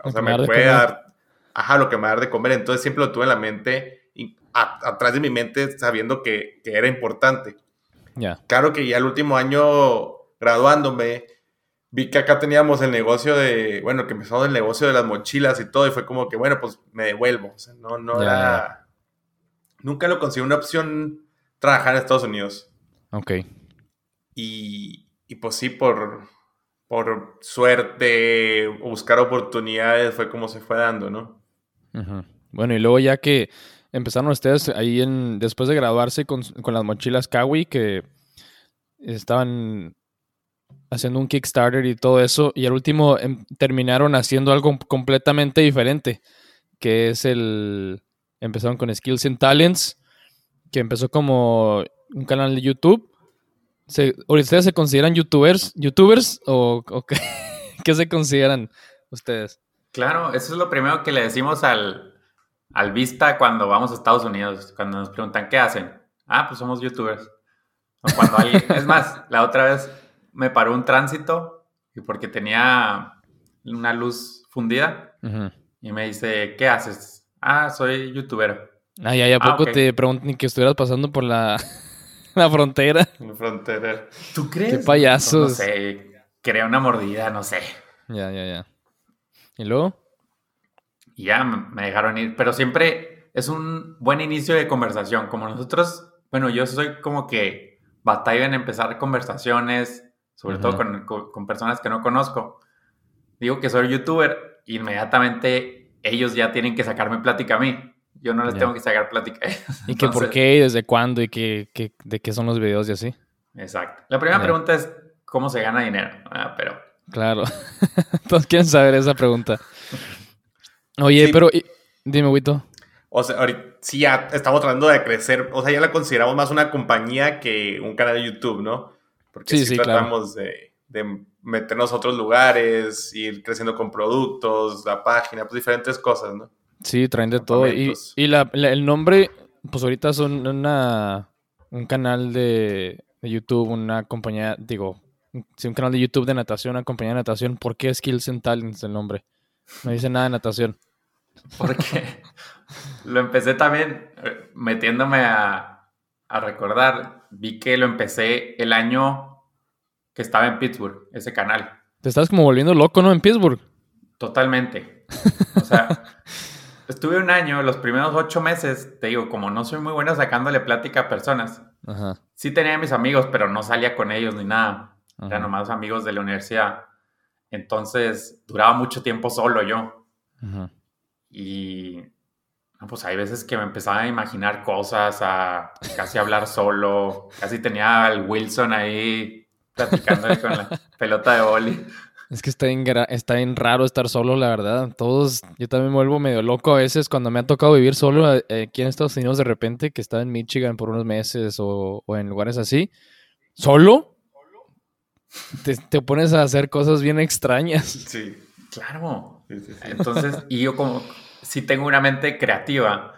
o sea, me puede dar, ajá, lo que me va a dar de comer, entonces siempre lo tuve en la mente, y atrás de mi mente sabiendo que, que era importante. Ya. Claro que ya el último año graduándome, vi que acá teníamos el negocio de, bueno, que empezamos el negocio de las mochilas y todo, y fue como que, bueno, pues me devuelvo, o sea, no, no era nunca lo consideré una opción trabajar en Estados Unidos. Ok. Y, y pues sí, por, por suerte, buscar oportunidades fue como se fue dando, ¿no? Bueno, y luego ya que empezaron ustedes ahí en, después de graduarse con, las mochilas Kawi, que estaban haciendo un Kickstarter y todo eso, y al último em, terminaron haciendo algo completamente diferente, que es el, Empezaron con Skills and Talents, que empezó como un canal de YouTube. Se, ¿Ustedes se consideran youtubers, youtubers o, [laughs] qué, se consideran ustedes? Claro, eso es lo primero que le decimos al, al vista cuando vamos a Estados Unidos, cuando nos preguntan qué hacen. Ah, pues somos youtubers. cuando [laughs] es más, la otra vez me paró un tránsito y porque tenía una luz fundida y me dice, ¿qué haces? Ah, soy youtuber. Ah, ya, ¿a ah, poco te preguntan que estuvieras pasando por la, la frontera? La frontera. ¿Tú crees? Qué payasos. No, sé, crea una mordida, no sé. Ya, ya, ya. ¿Y luego? Y ya me dejaron ir, pero siempre es un buen inicio de conversación. Como nosotros, bueno, yo soy como que batalla en empezar conversaciones, sobre todo con, con personas que no conozco. Digo que soy youtuber, inmediatamente ellos ya tienen que sacarme plática a mí. Yo no les tengo que sacar plática a ellos. ¿Y qué por qué? ¿Y desde cuándo? ¿Y qué, de qué son los videos y así? Exacto. La primera pregunta es cómo se gana dinero, ah, pero... Claro. [laughs] Todos quieren saber esa pregunta. Oye, pero dime, Wito. O sea, ahorita sí ya estamos tratando de crecer, o sea, ya la consideramos más una compañía que un canal de YouTube, ¿no? Porque sí, tratamos de, meternos a otros lugares, ir creciendo con productos, la página, pues diferentes cosas, ¿no? Sí, traen de todo. Y, el nombre, pues ahorita son una, un canal de, YouTube, una compañía, digo, sí, un canal de YouTube de natación, una compañía de natación. ¿Por qué Skills and Talents el nombre? No dice nada de natación. Porque lo empecé también eh, metiéndome a, a recordar. Vi que lo empecé el año que estaba en Pittsburgh, ese canal. Te estás como volviendo loco, ¿no? En Pittsburgh. Totalmente. O sea, [laughs] estuve un año, los primeros ocho meses, te digo, como no soy muy bueno sacándole plática a personas, sí tenía mis amigos, pero no salía con ellos ni nada. Eran nomás amigos de la universidad. Entonces, duraba mucho tiempo solo yo. Y pues hay veces que me empezaba a imaginar cosas, a casi hablar solo. Casi tenía al Wilson ahí platicando con la [laughs] pelota de boli. Es que está bien, está bien raro estar solo, la verdad. Todos, yo también me vuelvo medio loco a veces cuando me ha tocado vivir solo eh, aquí en Estados Unidos de repente, que estaba en Michigan por unos meses o, en lugares así. ¿Solo? Te, te, pones a hacer cosas bien extrañas. Sí, claro. Entonces, y yo como si tengo una mente creativa,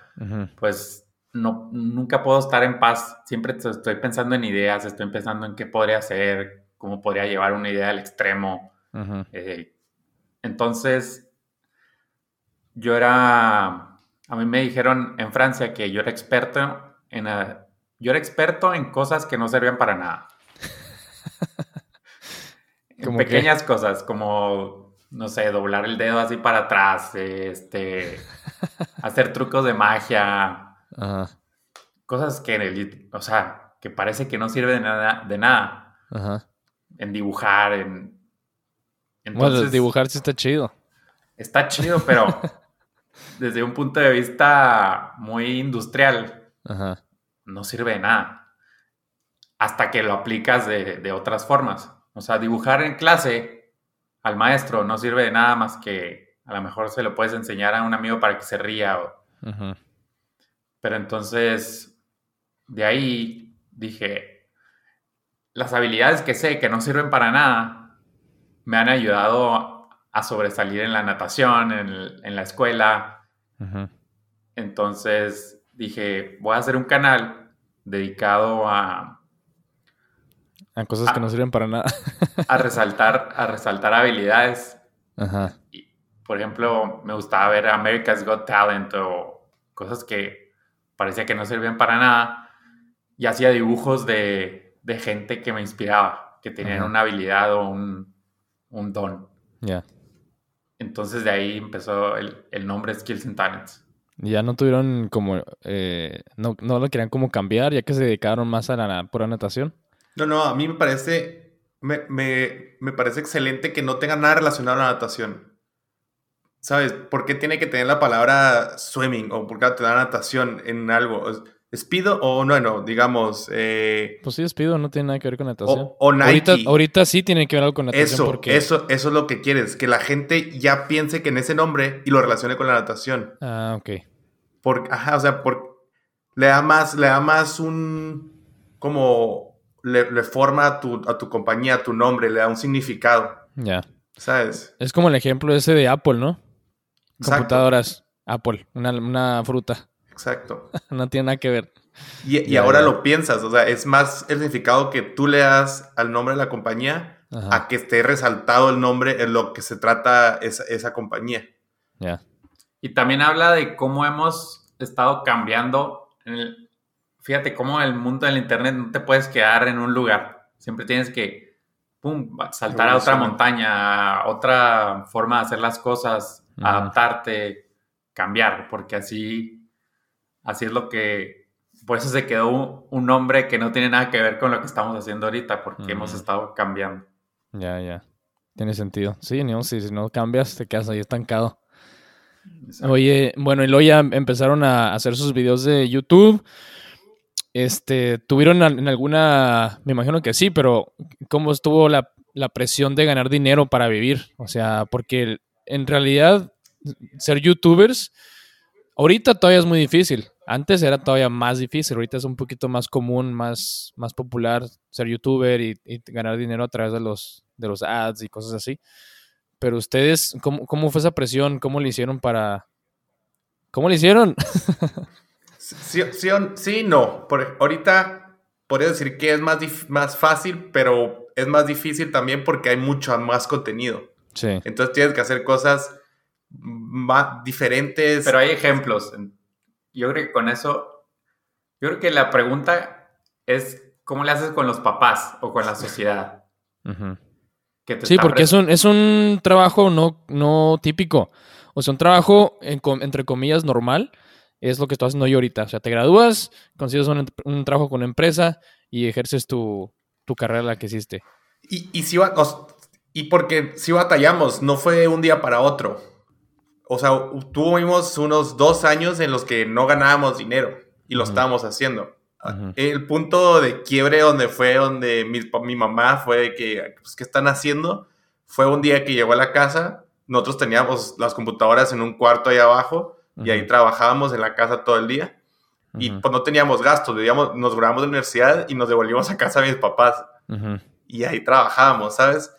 pues no, nunca puedo estar en paz. Siempre estoy pensando en ideas, estoy pensando en qué podría hacer, cómo podría llevar una idea al extremo. Eh, entonces, yo era, a mí me dijeron en Francia que yo era experto en, yo era experto en cosas que no servían para nada. [laughs] en pequeñas cosas, como, no sé, doblar el dedo así para atrás, este, hacer trucos de magia, cosas que, o sea, que parece que no sirve de nada, de nada. En dibujar, en bueno, dibujar sí está chido. Está chido, pero [laughs] desde un punto de vista muy industrial, no sirve de nada. Hasta que lo aplicas de, otras formas. O sea, dibujar en clase al maestro no sirve de nada más que a lo mejor se lo puedes enseñar a un amigo para que se ría. Pero entonces, de ahí dije, las habilidades que sé que no sirven para nada, me han ayudado a sobresalir en la natación, en, la escuela. Entonces dije, voy a hacer un canal dedicado a... A cosas que no sirven para nada. a, resaltar, a resaltar habilidades. por ejemplo, me gustaba ver America's Got Talent o cosas que parecía que no servían para nada. Y hacía dibujos de, gente que me inspiraba, que tenían una habilidad o un, un don. Ya. Entonces de ahí empezó el, nombre Skills and Talents. Ya no tuvieron como, eh, no, no lo querían como cambiar, ya que se dedicaron más a la pura natación. No, no, a mí me parece, me, me, parece excelente que no tenga nada relacionado a la natación. ¿Sabes? ¿Por qué tiene que tener la palabra swimming o por qué tener natación en algo? ¿Despido o no, no, digamos... Eh, pues sí, despido, no tiene nada que ver con natación. O, Nike. Ahorita, sí tiene que ver algo con natación. Eso, porque... eso, eso es lo que quieres, que la gente ya piense que en ese nombre y lo relacione con la natación. Ah, ok. Por, ajá, o sea, por, le da más, le da más un, como, le, forma a tu, a tu compañía, a tu nombre, le da un significado. Ya. ¿Sabes? Es como el ejemplo ese de Apple, ¿no? Computadoras, Apple, una, una fruta. Exacto. [laughs] no tiene nada que ver. Y, ahora lo piensas, o sea, es más el significado que tú le das al nombre de la compañía a que esté resaltado el nombre en lo que se trata esa, esa compañía. Ya. Y también habla de cómo hemos estado cambiando. fíjate cómo el mundo del Internet no te puedes quedar en un lugar. Siempre tienes que pum, saltar a otra montaña, a otra forma de hacer las cosas, adaptarte, cambiar, porque así Así es lo que, por eso se quedó un, nombre que no tiene nada que ver con lo que estamos haciendo ahorita, porque hemos estado cambiando. Ya, ya. Tiene sentido. Sí, no, si, no cambias, te quedas ahí estancado. Oye, bueno, y luego ya empezaron a hacer sus videos de YouTube. este, ¿tuvieron en alguna, me imagino que sí, pero cómo estuvo la, la presión de ganar dinero para vivir? O sea, porque en realidad ser youtubers, ahorita todavía es muy difícil. Antes era todavía más difícil, ahorita es un poquito más común, más, más popular ser youtuber y, ganar dinero a través de los, de los ads y cosas así. Pero ustedes, ¿cómo, cómo fue esa presión? ¿Cómo le hicieron para... ¿Cómo le hicieron? [laughs] sí, sí, sí, no. Por, ahorita podría decir que es más, más fácil, pero es más difícil también porque hay mucho más contenido. Sí. Entonces tienes que hacer cosas más diferentes. Pero hay ejemplos. Yo creo que con eso, yo creo que la pregunta es, ¿cómo le haces con los papás o con la sociedad? sí, porque es un, es un trabajo no, no típico. O sea, un trabajo, entre comillas, normal. Es lo que estoy haciendo yo ahorita. O sea, te gradúas, consigues un, un trabajo con una empresa y ejerces tu, tu carrera la que hiciste. Y, y, si, y porque si batallamos, no fue un día para otro o sea, tuvimos unos dos años en los que no ganábamos dinero y lo estábamos haciendo. El punto de quiebre donde fue, donde mi, mi mamá fue que, pues, ¿qué están haciendo? Fue un día que llegó a la casa, nosotros teníamos las computadoras en un cuarto ahí abajo y ahí trabajábamos en la casa todo el día. Y pues no teníamos gastos, nos grabamos de la universidad y nos devolvíamos a casa a mis papás. Y ahí trabajábamos, ¿sabes?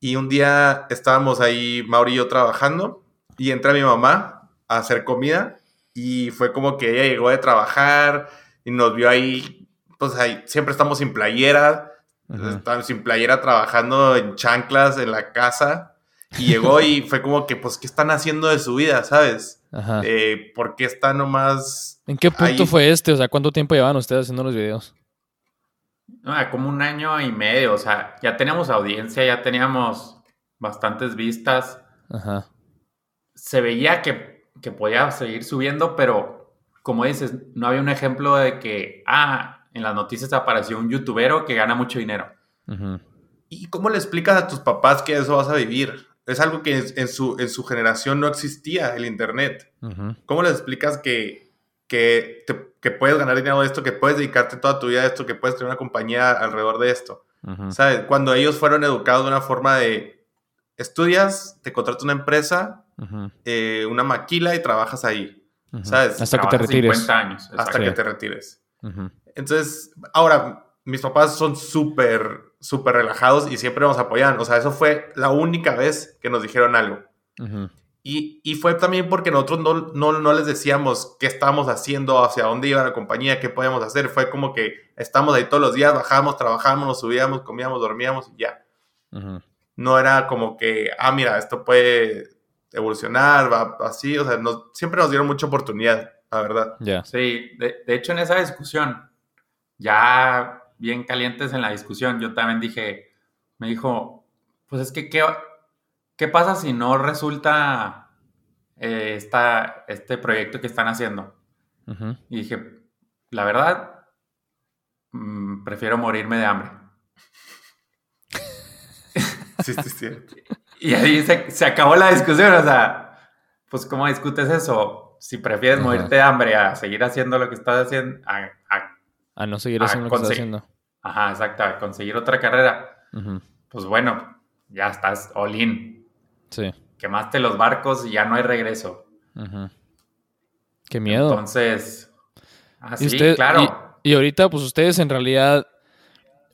Y un día estábamos ahí, Mauri y yo trabajando, y entra mi mamá a hacer comida y fue como que ella llegó de trabajar y nos vio ahí, pues ahí siempre estamos sin playera, estamos sin playera trabajando en chanclas en la casa y llegó y [laughs] fue como que, pues, ¿qué están haciendo de su vida, sabes? Ajá. Eh, ¿Por qué está nomás... ¿En qué punto fue este? O sea, ¿cuánto tiempo llevaban ustedes haciendo los videos? como un año y medio, o sea, ya teníamos audiencia, ya teníamos bastantes vistas. Ajá se veía que, podía seguir subiendo, pero como dices, no había un ejemplo de que, ah, en las noticias apareció un youtubero que gana mucho dinero. ¿Y cómo le explicas a tus papás que eso vas a vivir? Es algo que en, su, en su generación no existía, el Internet. ¿Cómo les explicas que, que, puedes ganar dinero de esto, que puedes dedicarte toda tu vida a esto, que puedes tener una compañía alrededor de esto? ¿Sabes? Cuando ellos fueron educados de una forma de estudias, te contrata una empresa, eh, una maquila y trabajas ahí. ¿Sabes? Hasta que te retires. años. Hasta que te retires. Entonces, ahora, mis papás son súper, súper relajados y siempre nos apoyan. O sea, eso fue la única vez que nos dijeron algo. y, y, fue también porque nosotros no, no, no, les decíamos qué estábamos haciendo, hacia dónde iba la compañía, qué podíamos hacer. Fue como que estamos ahí todos los días, bajábamos, trabajábamos, nos subíamos, comíamos, dormíamos y ya. No era como que, ah, mira, esto puede evolucionar, va así, o sea, siempre nos dieron mucha oportunidad, la verdad. Sí, de, hecho en esa discusión, ya bien calientes en la discusión, yo también dije, me dijo, pues es que, ¿qué, qué pasa si no resulta eh, este proyecto que están haciendo? Y dije, la verdad, mm, prefiero morirme de hambre. [laughs] sí, sí, sí. Y ahí se, acabó la discusión, o sea, pues ¿cómo discutes eso? Si prefieres morirte de hambre a seguir haciendo lo que estás haciendo, a, no seguir haciendo lo que estás haciendo. Ajá, exacto, a conseguir otra carrera. Pues bueno, ya estás all in. Sí. Quemaste los barcos y ya no hay regreso. Qué miedo. Entonces, así, claro. y ahorita, pues ustedes en realidad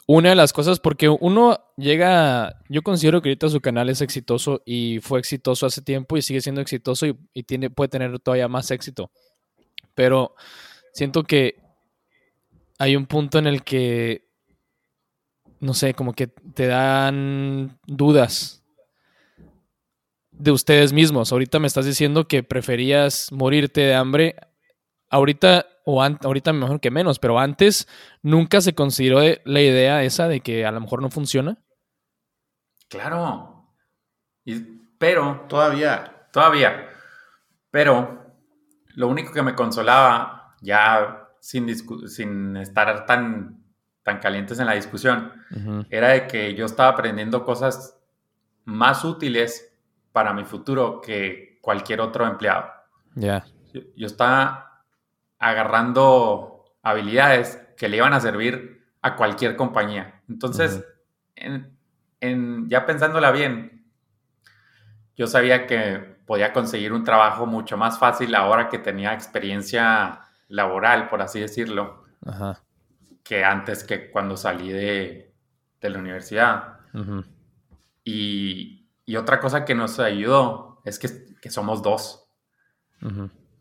una de las cosas, porque uno llega, yo considero que ahorita su canal es exitoso y fue exitoso hace tiempo y sigue siendo exitoso y, tiene, puede tener todavía más éxito. Pero siento que hay un punto en el que, no sé, como que te dan dudas de ustedes mismos. Ahorita me estás diciendo que preferías morirte de hambre. Ahorita o ahorita mejor que menos, pero antes nunca se consideró la idea esa de que a lo mejor no funciona. Claro. pero. Todavía. Todavía. Pero lo único que me consolaba, ya sin, sin estar tan, tan calientes en la discusión, era de que yo estaba aprendiendo cosas más útiles para mi futuro que cualquier otro empleado. Ya. yo estaba agarrando habilidades que le iban a servir a cualquier compañía. Entonces, en, ya pensándola bien, yo sabía que podía conseguir un trabajo mucho más fácil ahora que tenía experiencia laboral, por así decirlo, que antes que cuando salí de, la universidad. y, otra cosa que nos ayudó es que, somos dos.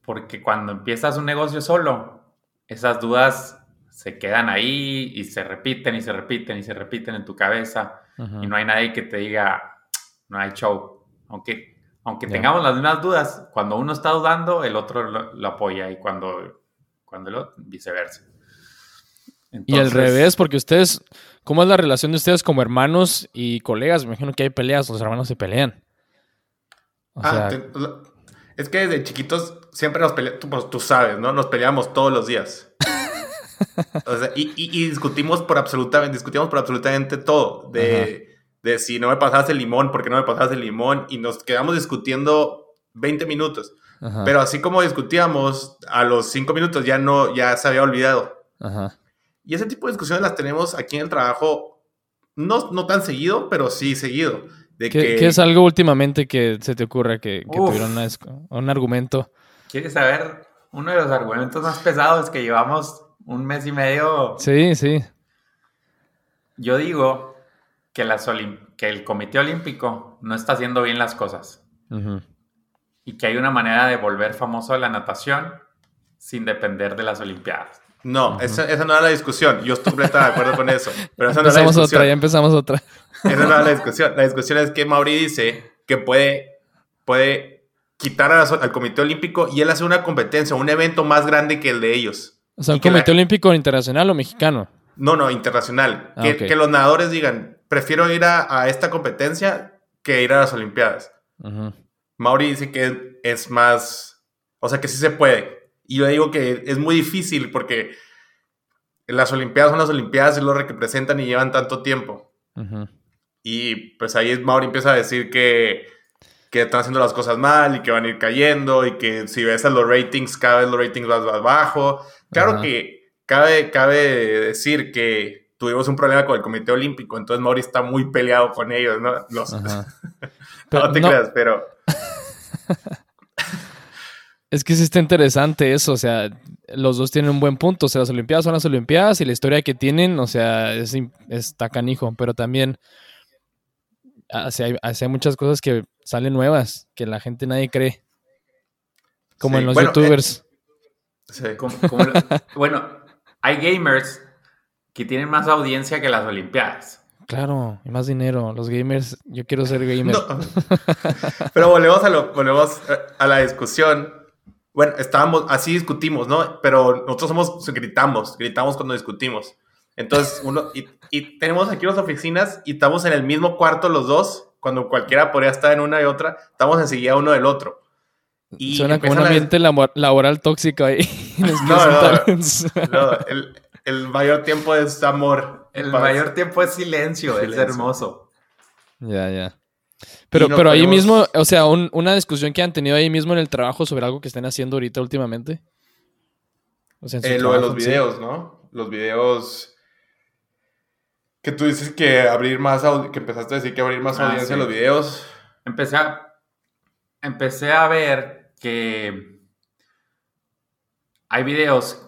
Porque cuando empiezas un negocio solo, esas dudas se quedan ahí y se repiten y se repiten y se repiten en tu cabeza y no hay nadie que te diga, no hay show. Aunque, aunque tengamos las mismas dudas, cuando uno está dudando, el otro lo, apoya y cuando, cuando el otro, viceversa. y al revés, porque ustedes, ¿cómo es la relación de ustedes como hermanos y colegas? Me imagino que hay peleas, los hermanos se pelean. ah, es que desde chiquitos siempre nos peleamos, tú, pues, tú, sabes, ¿no? Nos peleamos todos los días. [laughs] y, discutimos por absolutamente, discutimos por absolutamente todo. De, de, si no me pasabas el limón, por qué no me pasabas el limón. Y nos quedamos discutiendo 20 minutos. Pero así como discutíamos, a los 5 minutos ya no, ya se había olvidado. Y ese tipo de discusiones las tenemos aquí en el trabajo, no, no tan seguido, pero sí seguido. De ¿Qué, que... es algo últimamente que se te ocurra que, que tuvieron un argumento? ¿Quieres saber uno de los argumentos más pesados que llevamos un mes y medio. Sí, sí. Yo digo que, que el Comité Olímpico no está haciendo bien las cosas. Y que hay una manera de volver famoso la natación sin depender de las Olimpiadas. No, esa, no era la discusión. Yo estoy completamente de acuerdo con eso. Pero esa empezamos otra, ya empezamos otra. Esa no era la discusión. La discusión es que Mauri dice que puede, puede quitar al Comité Olímpico y él hace una competencia, un evento más grande que el de ellos. O sea, ¿un comité olímpico internacional o mexicano? No, no, internacional. Ah, que, los nadadores digan, prefiero ir a, esta competencia que ir a las Olimpiadas. Mauri dice que es más, o sea, que sí se puede. Y yo digo que es muy difícil porque las Olimpiadas son las Olimpiadas y lo representan y llevan tanto tiempo. Y pues ahí Mauri empieza a decir que, que están haciendo las cosas mal y que van a ir cayendo y que si ves a los ratings, cada vez los ratings van más bajo. Claro que cabe, cabe decir que tuvimos un problema con el Comité Olímpico, entonces Mauri está muy peleado con ellos, ¿no? [laughs] no te creas, pero... [laughs] Es que sí está interesante eso, o sea, los dos tienen un buen punto, o sea, las Olimpiadas son las Olimpiadas y la historia que tienen, o sea, es, es tacanijo, pero también hace, hay muchas cosas que salen nuevas, que la gente nadie cree, como en los youtubers. [laughs] bueno, hay gamers que tienen más audiencia que las Olimpiadas. Claro, y más dinero. Los gamers, yo quiero ser gamer. Pero volvemos a, lo, volvemos a la discusión. Bueno, estábamos, así discutimos, ¿no? Pero nosotros somos, gritamos, gritamos cuando discutimos. Entonces, uno, y, y tenemos aquí las oficinas y estamos en el mismo cuarto los dos, cuando cualquiera podría estar en una y otra, estamos enseguida uno del otro. Y Suena como un ambiente laboral tóxico ahí. [laughs] no, no, el, mayor tiempo es amor. El mayor tiempo es silencio, es hermoso. Ya, ya. Pero, pero ahí mismo, o sea, una discusión que han tenido ahí mismo en el trabajo sobre algo que estén haciendo ahorita últimamente. O sea, eh, lo de los videos, ¿no? Los videos que tú dices que abrir más, que empezaste a decir que abrir más ah, audiencia en los videos. Empecé a, empecé a ver que hay videos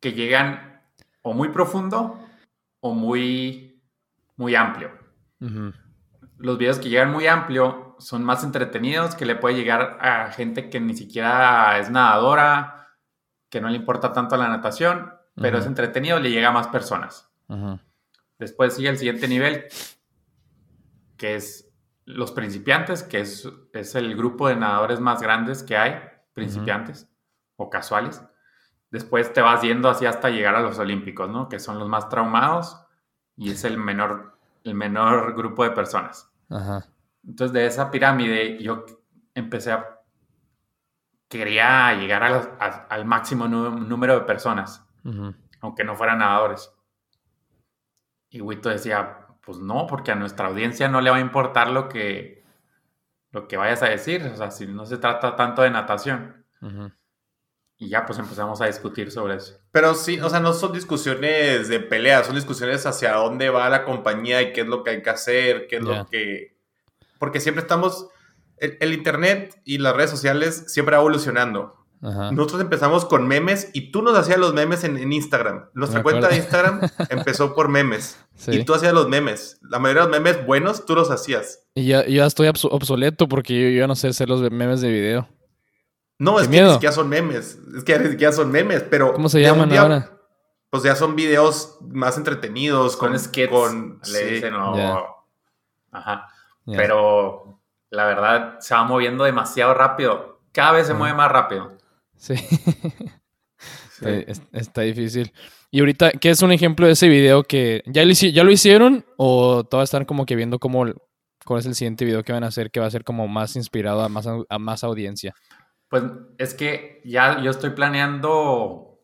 que llegan o muy profundo o muy, muy amplio. Los videos que llegan muy amplio son más entretenidos, que le puede llegar a gente que ni siquiera es nadadora, que no le importa tanto la natación, pero es entretenido, le llega a más personas. Después sigue el siguiente nivel, que es los principiantes, que es, es, el grupo de nadadores más grandes que hay, principiantes o casuales. Después te vas yendo así hasta llegar a los olímpicos, ¿no? Que son los más traumados y es el menor, el menor grupo de personas. Entonces de esa pirámide yo empecé a... Quería llegar al máximo número de personas, aunque no fueran nadadores. Y Wito decía, pues no, porque a nuestra audiencia no le va a importar lo que, lo que vayas a decir, o sea, si no se trata tanto de natación. y ya pues empezamos a discutir sobre eso. Pero sí, o sea, no son discusiones de pelea, son discusiones hacia dónde va la compañía y qué es lo que hay que hacer, qué es lo que... Porque siempre estamos... El, Internet y las redes sociales siempre va evolucionando. Nosotros empezamos con memes y tú nos hacías los memes en, Instagram. Nuestra cuenta de Instagram [laughs] empezó por memes. Y tú hacías los memes. La mayoría de los memes buenos tú los hacías. Y ya, ya estoy obsoleto porque yo, ya no sé hacer los memes de video. No, es que ni siquiera son memes. Es que ni siquiera son memes, pero. ¿Cómo se llaman ahora? Pues ya son videos más entretenidos. Con, skits. Con, le dicen, Ajá. Pero la verdad se va moviendo demasiado rápido. Cada vez se mueve más rápido. Sí. [laughs] Está, difícil. Y ahorita, ¿qué es un ejemplo de ese video que ya lo, ya lo hicieron o todavía están como que viendo cómo, cuál es el siguiente video que van a hacer que va a ser como más inspirado a más, a más audiencia? Pues es que ya yo estoy planeando,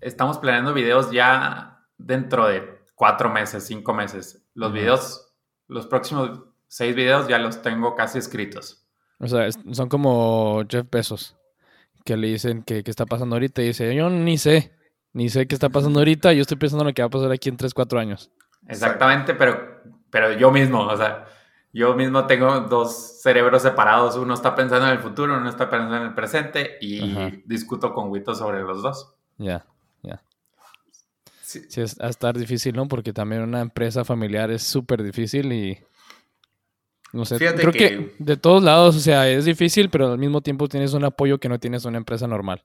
estamos planeando videos ya dentro de cuatro meses, cinco meses. Los videos, los próximos seis videos ya los tengo casi escritos. O sea, son como Jeff Bezos, que le dicen que, está pasando ahorita y dice, yo ni sé, ni sé qué está pasando ahorita, yo estoy pensando en lo que va a pasar aquí en tres, cuatro años. Exactamente, pero, pero yo mismo, o sea, yo mismo tengo dos cerebros separados. Uno está pensando en el futuro, uno está pensando en el presente y discuto con Wito sobre los dos. Ya, ya. Sí. es a estar difícil, ¿no? Porque también una empresa familiar es súper difícil y... No sé, creo que... de todos lados, o sea, es difícil, pero al mismo tiempo tienes un apoyo que no tienes una empresa normal.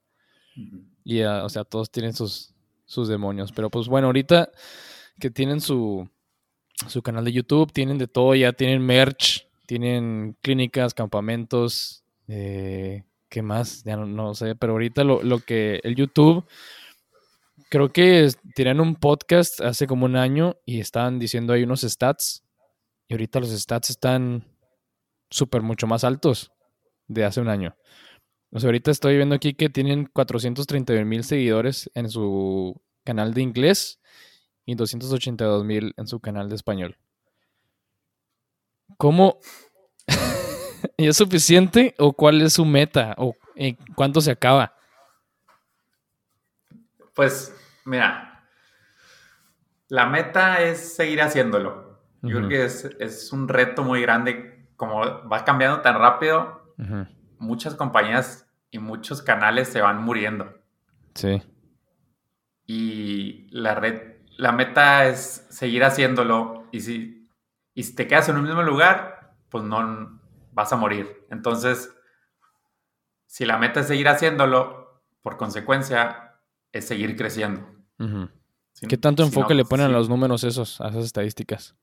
Y, ah, o sea, todos tienen sus, sus demonios. Pero pues bueno, ahorita que tienen su, su canal de YouTube, tienen de todo, ya tienen merch, tienen clínicas, campamentos, eh, ¿qué más? Ya no, sé, pero ahorita lo, que el YouTube, creo que tienen un podcast hace como un año y estaban diciendo ahí unos stats y ahorita los stats están súper mucho más altos de hace un año. O sea, ahorita estoy viendo aquí que tienen 431 mil seguidores en su canal de inglés y 282 mil en su canal de español. ¿Cómo? [laughs] ¿Y es suficiente o cuál es su meta o cuánto se acaba? Pues mira, la meta es seguir haciéndolo. Yo creo que es, un reto muy grande. Como va cambiando tan rápido, muchas compañías y muchos canales se van muriendo. Sí. Y la red la meta es seguir haciéndolo y si, y si te quedas en un mismo lugar, pues no vas a morir. Entonces, si la meta es seguir haciéndolo, por consecuencia, es seguir creciendo. ¿Qué tanto enfoque le ponen a los números esos, a esas estadísticas?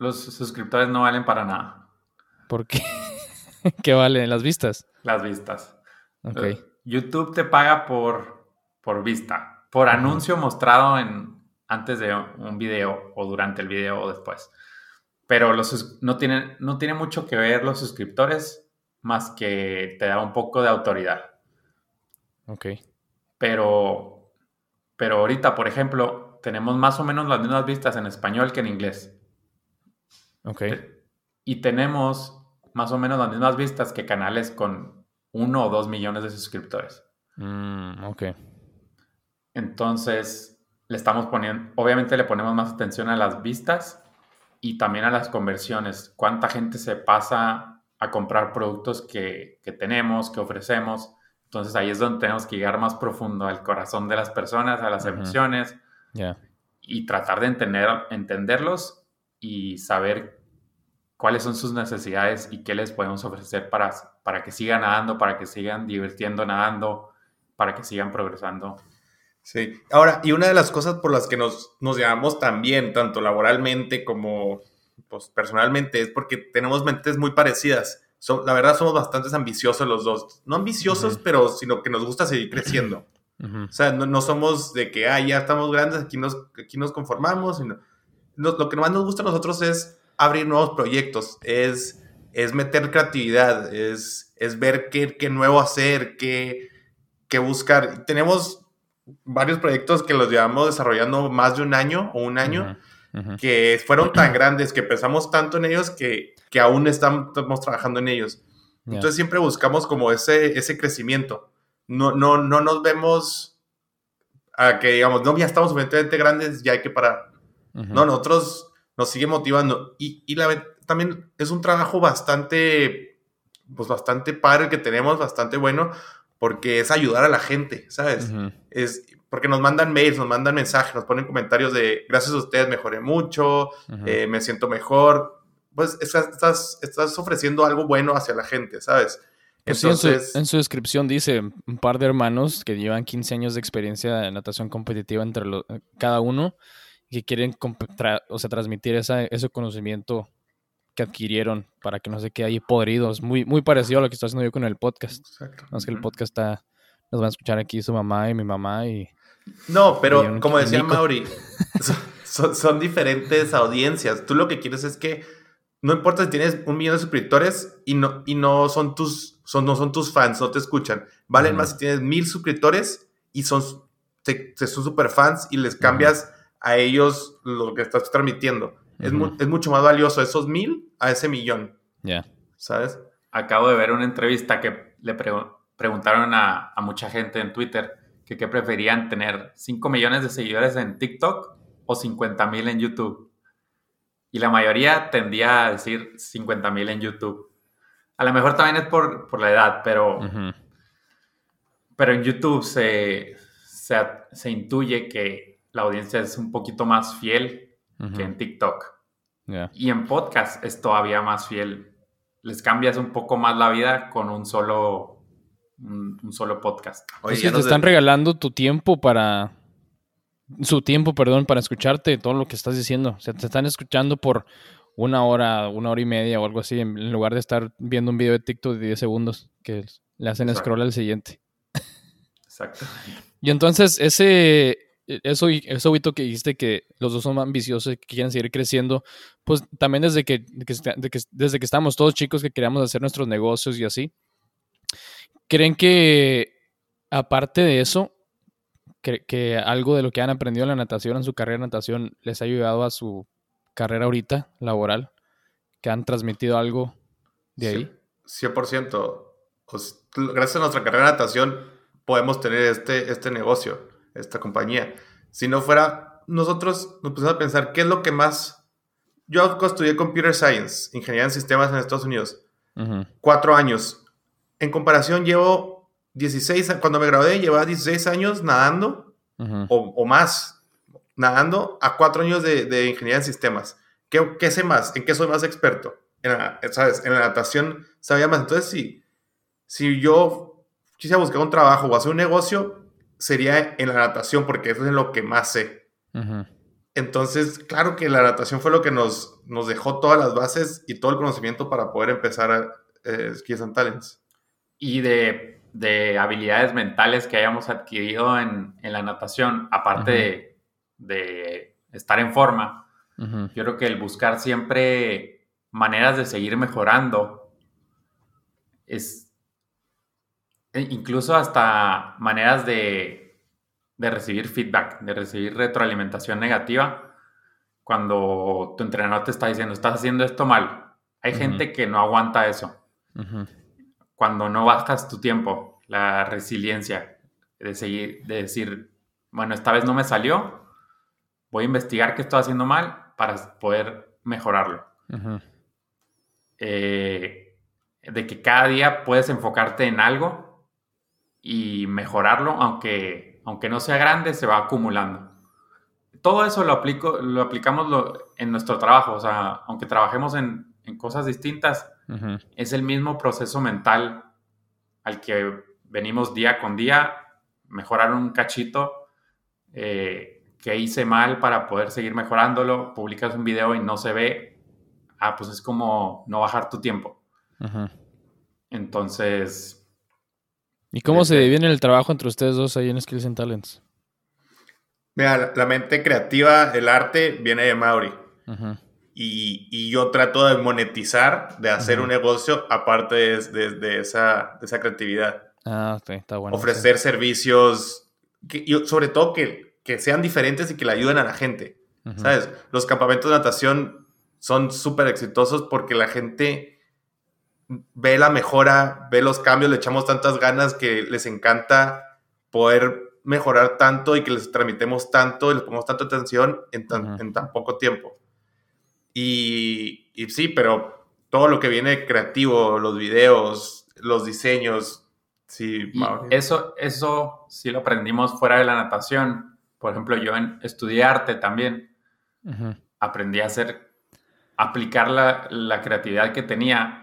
Los suscriptores no valen para nada. ¿Por qué? [laughs] ¿Qué valen? ¿Las vistas? Las vistas. Okay. YouTube te paga por, por vista, por anuncio mostrado en, antes de un video o durante el video o después. Pero los, no, tienen, no tiene mucho que ver los suscriptores más que te da un poco de autoridad. Ok. Pero, pero ahorita, por ejemplo, tenemos más o menos las mismas vistas en español que en inglés. Ok. Y tenemos más o menos las mismas vistas que canales con uno o dos millones de suscriptores. Mm, ok. Entonces, le estamos poniendo, obviamente le ponemos más atención a las vistas y también a las conversiones. ¿Cuánta gente se pasa a comprar productos que, tenemos, que ofrecemos? Entonces ahí es donde tenemos que llegar más profundo al corazón de las personas, a las emociones y tratar de entender, entenderlos y saber cuáles son sus necesidades y qué les podemos ofrecer para, para que sigan nadando, para que sigan divirtiendo nadando, para que sigan progresando Sí. Ahora, y una de las cosas por las que nos, nos llevamos también, tanto laboralmente como pues, personalmente, es porque tenemos mentes muy parecidas. la verdad, somos bastante ambiciosos los dos. No ambiciosos, pero sino que nos gusta seguir creciendo. O sea, no, somos de que, ah, ya estamos grandes, aquí nos, aquí nos conformamos. Lo que más nos gusta a nosotros es abrir nuevos proyectos, es, es meter creatividad, es, es ver qué, qué nuevo hacer, qué, qué buscar. Tenemos varios proyectos que los llevamos desarrollando más de un año o un año, que fueron tan grandes, que pensamos tanto en ellos que, que aún estamos trabajando en ellos. Entonces siempre buscamos como ese, ese crecimiento. no, no, no nos vemos a que digamos, no, ya estamos suficientemente grandes, ya hay que parar. No, nosotros nos sigue motivando. Y, y la, también es un trabajo bastante, pues bastante padre que tenemos, bastante bueno, porque es ayudar a la gente, ¿sabes? Es porque nos mandan mails, nos mandan mensajes, nos ponen comentarios de gracias a ustedes mejoré mucho, eh, me siento mejor. Pues estás, estás, ofreciendo algo bueno hacia la gente, ¿sabes? Pues Entonces, en, su, descripción dice un par de hermanos que llevan 15 años de experiencia de natación competitiva entre cada uno que quieren o sea, transmitir esa, ese conocimiento que adquirieron para que no se quede ahí podridos. Muy, muy parecido a lo que estoy haciendo yo con el podcast. Exacto. No es que el podcast está, nos van a escuchar aquí su mamá y mi mamá y... No, pero como decía Mauri, [laughs] son, diferentes audiencias. Tú lo que quieres es que no importa si tienes un millón de suscriptores y no, y no son tus son, no son tus fans, no te escuchan. Valen más si tienes mil suscriptores y son, son super fans y les cambias a ellos lo que estás transmitiendo. es, mucho más valioso esos mil a ese millón. Ya. ¿Sabes? Acabo de ver una entrevista que le preguntaron a, mucha gente en Twitter que qué preferían tener 5 millones de seguidores en TikTok o 50 mil en YouTube. Y la mayoría tendía a decir 50 mil en YouTube. A lo mejor también es por, la edad, pero, pero en YouTube se, se intuye que la audiencia es un poquito más fiel que en TikTok. Y en podcast es todavía más fiel. Les cambias un poco más la vida con un solo, un, solo podcast. Oye, es que te están regalando tu tiempo para... Su tiempo, perdón, para escucharte todo lo que estás diciendo. O sea, te están escuchando por una hora, una hora y media o algo así, en lugar de estar viendo un video de TikTok de 10 segundos que le hacen scroll al siguiente. Exacto. Y entonces ese, e, eso, eso que dijiste que los dos son ambiciosos y que quieren seguir creciendo, pues también desde que, desde que estábamos todos chicos que queríamos hacer nuestros negocios y así, ¿creen que aparte de eso, que, algo de lo que han aprendido en la natación, en su carrera de natación, les ha ayudado a su carrera ahorita laboral? ¿Que han transmitido algo de ahí? 100%. Pues, gracias a nuestra carrera de natación podemos tener este, este negocio esta compañía. Si no fuera, nosotros nos pusimos a pensar qué es lo que más... Yo estudié Computer Science, Ingeniería en Sistemas en Estados Unidos. Cuatro años. En comparación, llevo 16, cuando me gradué, llevaba 16 años nadando o, más, nadando a cuatro años de, Ingeniería en Sistemas. ¿Qué, ¿Qué, sé más? ¿En qué soy más experto? En la, ¿sabes? En la natación sabía más. Entonces, si, si yo quisiera buscar un trabajo o hacer un negocio, sería en la natación, porque eso es lo que más sé. Entonces, claro que la natación fue lo que nos, nos dejó todas las bases y todo el conocimiento para poder empezar a eh, Skills and Talents. Y de, de, habilidades mentales que hayamos adquirido en, en la natación, aparte de, de, estar en forma, yo creo que el buscar siempre maneras de seguir mejorando es, e incluso hasta maneras de, recibir feedback, de recibir retroalimentación negativa cuando tu entrenador te está diciendo, estás haciendo esto mal. Hay gente que no aguanta eso. Cuando no bajas tu tiempo, la resiliencia de seguir, de decir, bueno, esta vez no me salió, voy a investigar qué estoy haciendo mal para poder mejorarlo. Eh, de que cada día puedes enfocarte en algo y mejorarlo, aunque, aunque no sea grande, se va acumulando. Todo eso lo, aplico, lo aplicamos en nuestro trabajo, o sea, aunque trabajemos en, cosas distintas, es el mismo proceso mental al que venimos día con día, mejorar un cachito eh, que hice mal para poder seguir mejorándolo, publicas un video y no se ve, ah, pues es como no bajar tu tiempo. Entonces, ¿Y cómo se divide el trabajo entre ustedes dos ahí en Skills and Talents? Mira, la mente creativa, el arte, viene de Mauri. y, yo trato de monetizar, de hacer un negocio aparte de, esa, creatividad. Ah, ok, está bueno. Ofrecer servicios, y sobre todo que, sean diferentes y que le ayuden a la gente. ¿Sabes? Los campamentos de natación son súper exitosos porque la gente ve la mejora, ve los cambios, le echamos tantas ganas que les encanta poder mejorar tanto y que les transmitemos tanto y les ponemos tanta atención en tan, poco tiempo. Y, y, sí, pero todo lo que viene creativo, los videos, los diseños, sí. eso, eso sí lo aprendimos fuera de la natación. Por ejemplo, yo en estudié arte también. Aprendí a hacer, aplicar la, la creatividad que tenía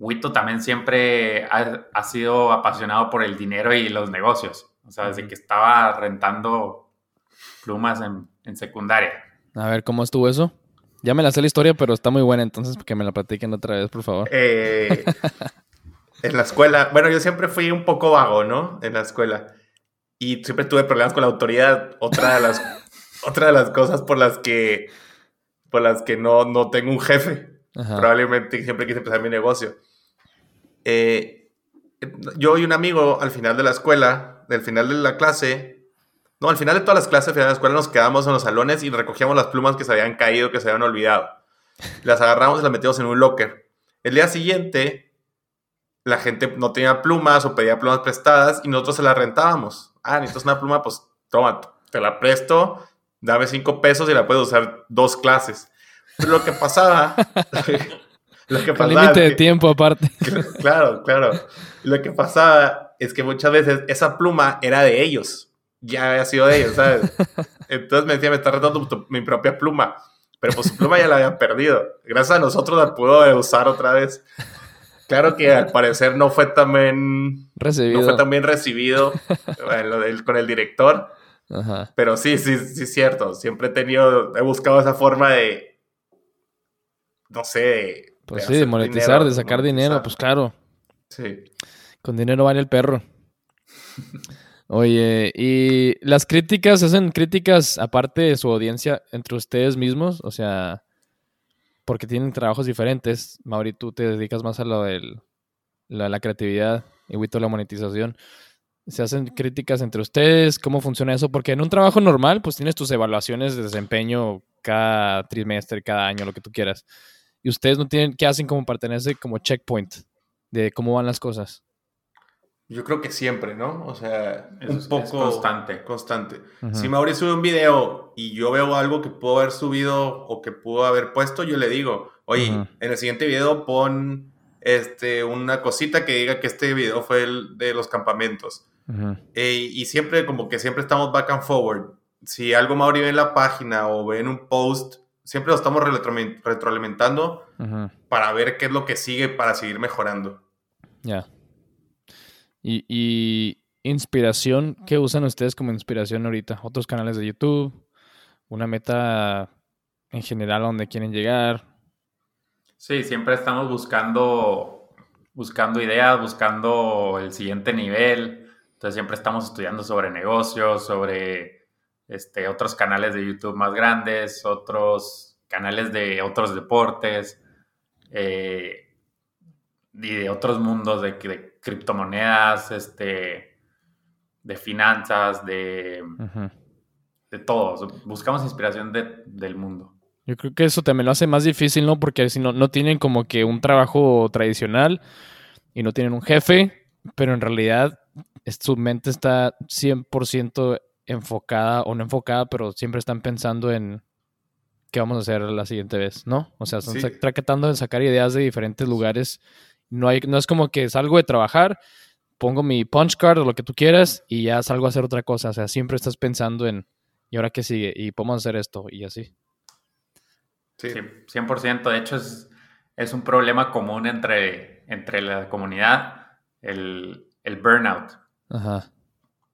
Wito también siempre ha, ha, sido apasionado por el dinero y los negocios. O sea, desde que estaba rentando plumas en, en, secundaria. A ver, ¿cómo estuvo eso? Ya me la sé la historia, pero está muy buena, entonces que me la platiquen otra vez, por favor. Eh, en la escuela, bueno, yo siempre fui un poco vago, ¿no? En la escuela. Y siempre tuve problemas con la autoridad. Otra de las, [laughs] otra de las cosas por las que, por las que no, no tengo un jefe. Probablemente siempre quise empezar mi negocio. Eh, yo y un amigo al final de la escuela, del final de la clase, no, al final de todas las clases, al final de la escuela nos quedamos en los salones y recogíamos las plumas que se habían caído, que se habían olvidado. Las agarramos y las metíamos en un locker. El día siguiente, la gente no tenía plumas o pedía plumas prestadas y nosotros se las rentábamos. Ah, necesitas una pluma, pues toma, te la presto, dame cinco pesos y la puedes usar dos clases. Pero lo que pasaba [laughs] Lo que límite de tiempo aparte. [laughs] Claro, claro. Lo que pasaba es que muchas veces esa pluma era de ellos. Ya había sido de ellos, ¿sabes? [laughs] Entonces me decía, me está retando mi propia pluma. Pero pues su pluma ya la habían perdido. Gracias a nosotros la pudo usar otra vez. Claro que al parecer no fue tan bien recibido, no fue tan recibido con el director. Pero sí, sí, sí, es cierto. Siempre he tenido, he buscado esa forma de, no sé, pues sí, de monetizar, de sacar dinero, pues claro. Sí. Con dinero vale el perro. Oye, ¿y las críticas hacen críticas aparte de su audiencia entre ustedes mismos? O sea, porque tienen trabajos diferentes. Mauri, tú te dedicas más a lo de la, creatividad y Wito la monetización. ¿Se hacen críticas entre ustedes? ¿Cómo funciona eso? Porque en un trabajo normal, pues tienes tus evaluaciones de desempeño cada trimestre, cada año, lo que tú quieras y ustedes no tienen, ¿qué hacen como pertenece como checkpoint de cómo van las cosas? Yo creo que siempre, ¿no? O sea, un poco constante. Constante. Si Mauri sube un video y yo veo algo que pudo haber subido o que pudo haber puesto, yo le digo, oye, en el siguiente video pon este, una cosita que diga que este video fue el de los campamentos. Eh, y siempre, como que siempre estamos back and forward. Si algo Mauri ve en la página o ve en un post, siempre lo estamos retroalimentando para ver qué es lo que sigue para seguir mejorando. Ya. Y, inspiración, ¿qué usan ustedes como inspiración ahorita? ¿Otros canales de YouTube? ¿Una meta en general a donde quieren llegar? Sí, siempre estamos buscando, buscando ideas, buscando el siguiente nivel. Entonces siempre estamos estudiando sobre negocios, sobre este, otros canales de YouTube más grandes, otros canales de otros deportes eh, y de otros mundos de, criptomonedas, este, de finanzas, de, de todos. Buscamos inspiración del mundo. Yo creo que eso también lo hace más difícil, ¿no? Porque si no, no tienen como que un trabajo tradicional y no tienen un jefe, pero en realidad su mente está 100% enfocada o no enfocada, pero siempre están pensando en qué vamos a hacer la siguiente vez, ¿no? O sea, están tratando de sacar ideas de diferentes lugares. No, hay, no es como que salgo de trabajar, pongo mi punch card o lo que tú quieras y ya salgo a hacer otra cosa. O sea, siempre estás pensando en, ¿y ahora qué sigue? Y podemos hacer esto y así. Sí, 100%. De hecho, es, es un problema común entre, entre la comunidad, el, el burnout. Ajá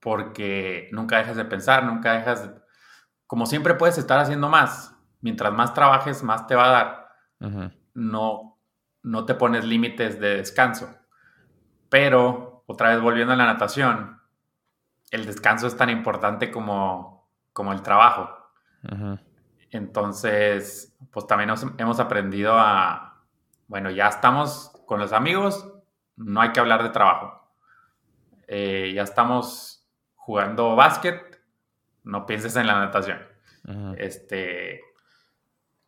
porque nunca dejas de pensar, nunca dejas de... Como siempre puedes estar haciendo más, mientras más trabajes, más te va a dar. no, no te pones límites de descanso. Pero, otra vez volviendo a la natación, el descanso es tan importante como, como el trabajo. Entonces, pues también hemos aprendido a, bueno, ya estamos con los amigos, no hay que hablar de trabajo. Eh, ya estamos jugando básquet, no pienses en la natación. Este.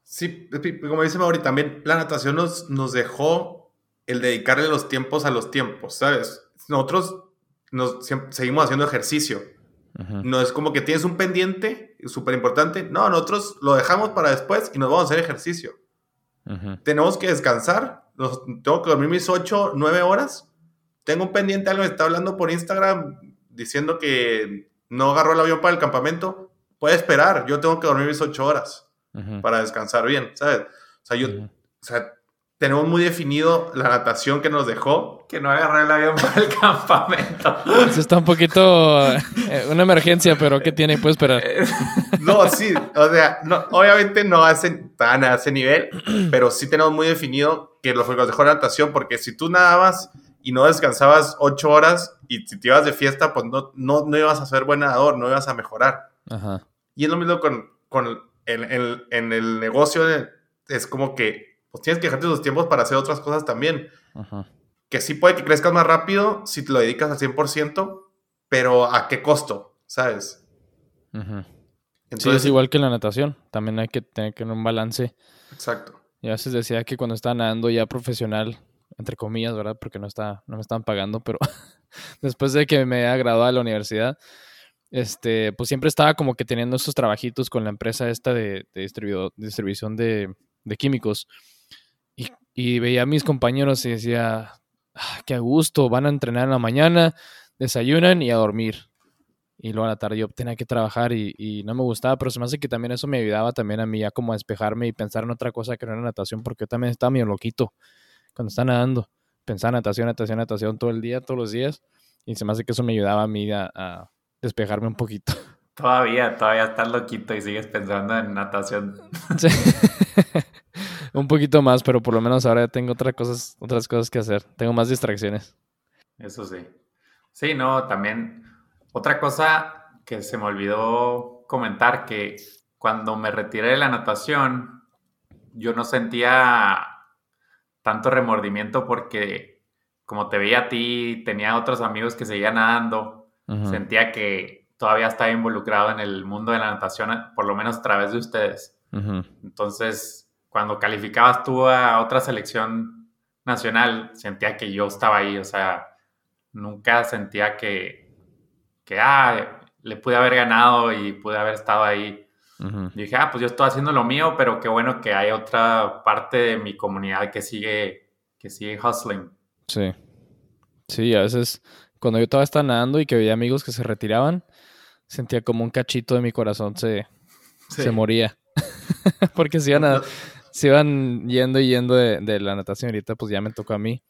Sí, como dice Mauri, también la natación nos, nos dejó el dedicarle los tiempos a los tiempos, ¿sabes? Nosotros nos, seguimos haciendo ejercicio. No es como que tienes un pendiente súper importante. No, nosotros lo dejamos para después y nos vamos a hacer ejercicio. Tenemos que descansar. tengo que dormir mis 8, 9 horas. Tengo un pendiente, alguien me está hablando por Instagram diciendo que no agarró el avión para el campamento. Puede esperar. Yo tengo que dormir mis 8 horas para descansar bien, ¿sabes? O sea, yo, o sea, tenemos muy definido la natación que nos dejó. Que no agarré el avión [laughs] para el campamento. [laughs] Eso está un poquito eh, una emergencia, pero ¿qué tiene? Puede esperar. no, sí, o sea, no, obviamente no hacen tan a ese nivel, pero sí tenemos muy definido que lo que nos dejó la natación, porque si tú nadabas y no descansabas ocho horas y si te ibas de fiesta, pues no, no, no ibas a ser buen nadador, no ibas a mejorar. Ajá. Y es lo mismo con, con el, en el negocio, es como que pues tienes que dejarte tus tiempos para hacer otras cosas también. Que sí puede que crezcas más rápido si te lo dedicas al 100%, pero ¿a qué costo? ¿Sabes? sí, es igual que la natación. También hay que tener que un balance. Exacto. Y a veces decía que cuando estaba nadando ya profesional, entre comillas, ¿verdad? Porque no, está, no me estaban pagando, pero [laughs] después de que me haya graduado de la universidad, este, pues siempre estaba como que teniendo esos trabajitos con la empresa esta de, de distribución de, de químicos. Y, veía a mis compañeros y decía, ah, qué gusto, van a entrenar en la mañana, desayunan y a dormir. Y luego a la tarde yo tenía que trabajar y, no me gustaba, pero se me hace que también eso me ayudaba también a mí a como a despejarme y pensar en otra cosa que no era natación, porque yo también estaba medio loquito cuando estaba nadando. Pensaba natación, natación, natación todo el día, todos los días. Y se me hace que eso me ayudaba a mí a, despejarme un poquito. [laughs] Todavía, todavía estás loquito y sigues pensando en natación. [laughs] un poquito más, pero por lo menos ahora ya tengo otras cosas, otras cosas que hacer. Tengo más distracciones. Eso sí. Sí, no, también otra cosa que se me olvidó comentar que cuando me retiré de la natación, yo no sentía tanto remordimiento porque como te veía a ti, tenía otros amigos que seguían nadando, sentía que todavía estaba involucrado en el mundo de la natación, por lo menos a través de ustedes. Entonces, cuando calificabas tú a otra selección nacional, sentía que yo estaba ahí, o sea, nunca sentía que, que ah, le pude haber ganado y pude haber estado ahí. Y dije, ah, pues yo estoy haciendo lo mío, pero qué bueno que hay otra parte de mi comunidad que sigue, que sigue hustling. Sí. Sí, a veces cuando yo estaba estaba nadando y que veía amigos que se retiraban, sentía como un cachito de mi corazón se, se moría. [laughs] Porque si iban a, se iban yendo y yendo de, la natación ahorita, pues ya me tocó a mí.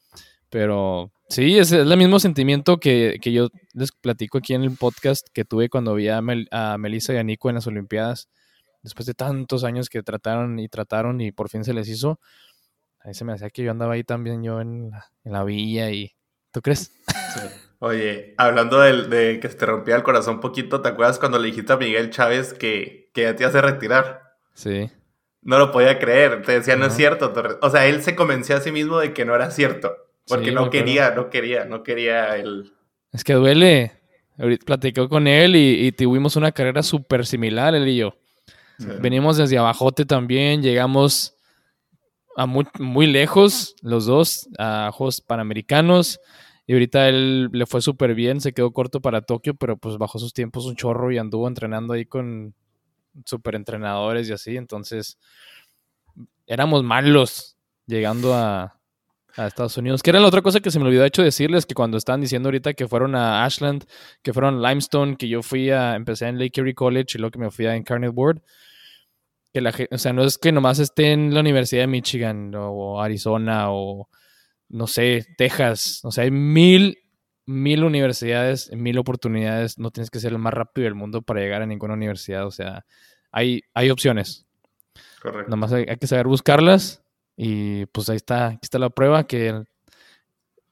Pero sí, es, el mismo sentimiento que, yo les platico aquí en el podcast que tuve cuando vi a, Melissa y a Nico en las Olimpiadas. Después de tantos años que trataron y trataron y por fin se les hizo. Ahí se me hacía que yo andaba ahí también yo en la, villa y... ¿Tú crees? Oye, hablando de, que se te rompía el corazón un poquito, ¿te acuerdas cuando le dijiste a Miguel Chávez que, que ya te hace retirar? Sí no lo podía creer. Te decía, no, es cierto. O sea, él se convenció a sí mismo de que no era cierto. Porque no quería, no quería, no quería el... Es que duele. Ahorita platicó con él y, tuvimos una carrera súper similar, él y yo. Venimos desde abajote también, llegamos a muy, muy, lejos, los dos, a Juegos Panamericanos. Y ahorita él le fue súper bien, se quedó corto para Tokio, pero pues bajó sus tiempos un chorro y anduvo entrenando ahí con super entrenadores y así, entonces éramos malos llegando a, Estados Unidos. Que era la otra cosa que se me olvidó hecho decirles, que cuando estaban diciendo ahorita que fueron a Ashland, que fueron a Limestone, que yo fui a, empecé en Lake Erie College y luego que me fui a Incarnate Board, que la o sea, no es que nomás esté en la Universidad de Michigan o Arizona o, no sé, Texas, o sea, hay mil mil universidades, mil oportunidades, no tienes que ser el más rápido del mundo para llegar a ninguna universidad, o sea, hay, hay opciones. Correcto. Nomás hay, que saber buscarlas y pues ahí está, aquí está la prueba que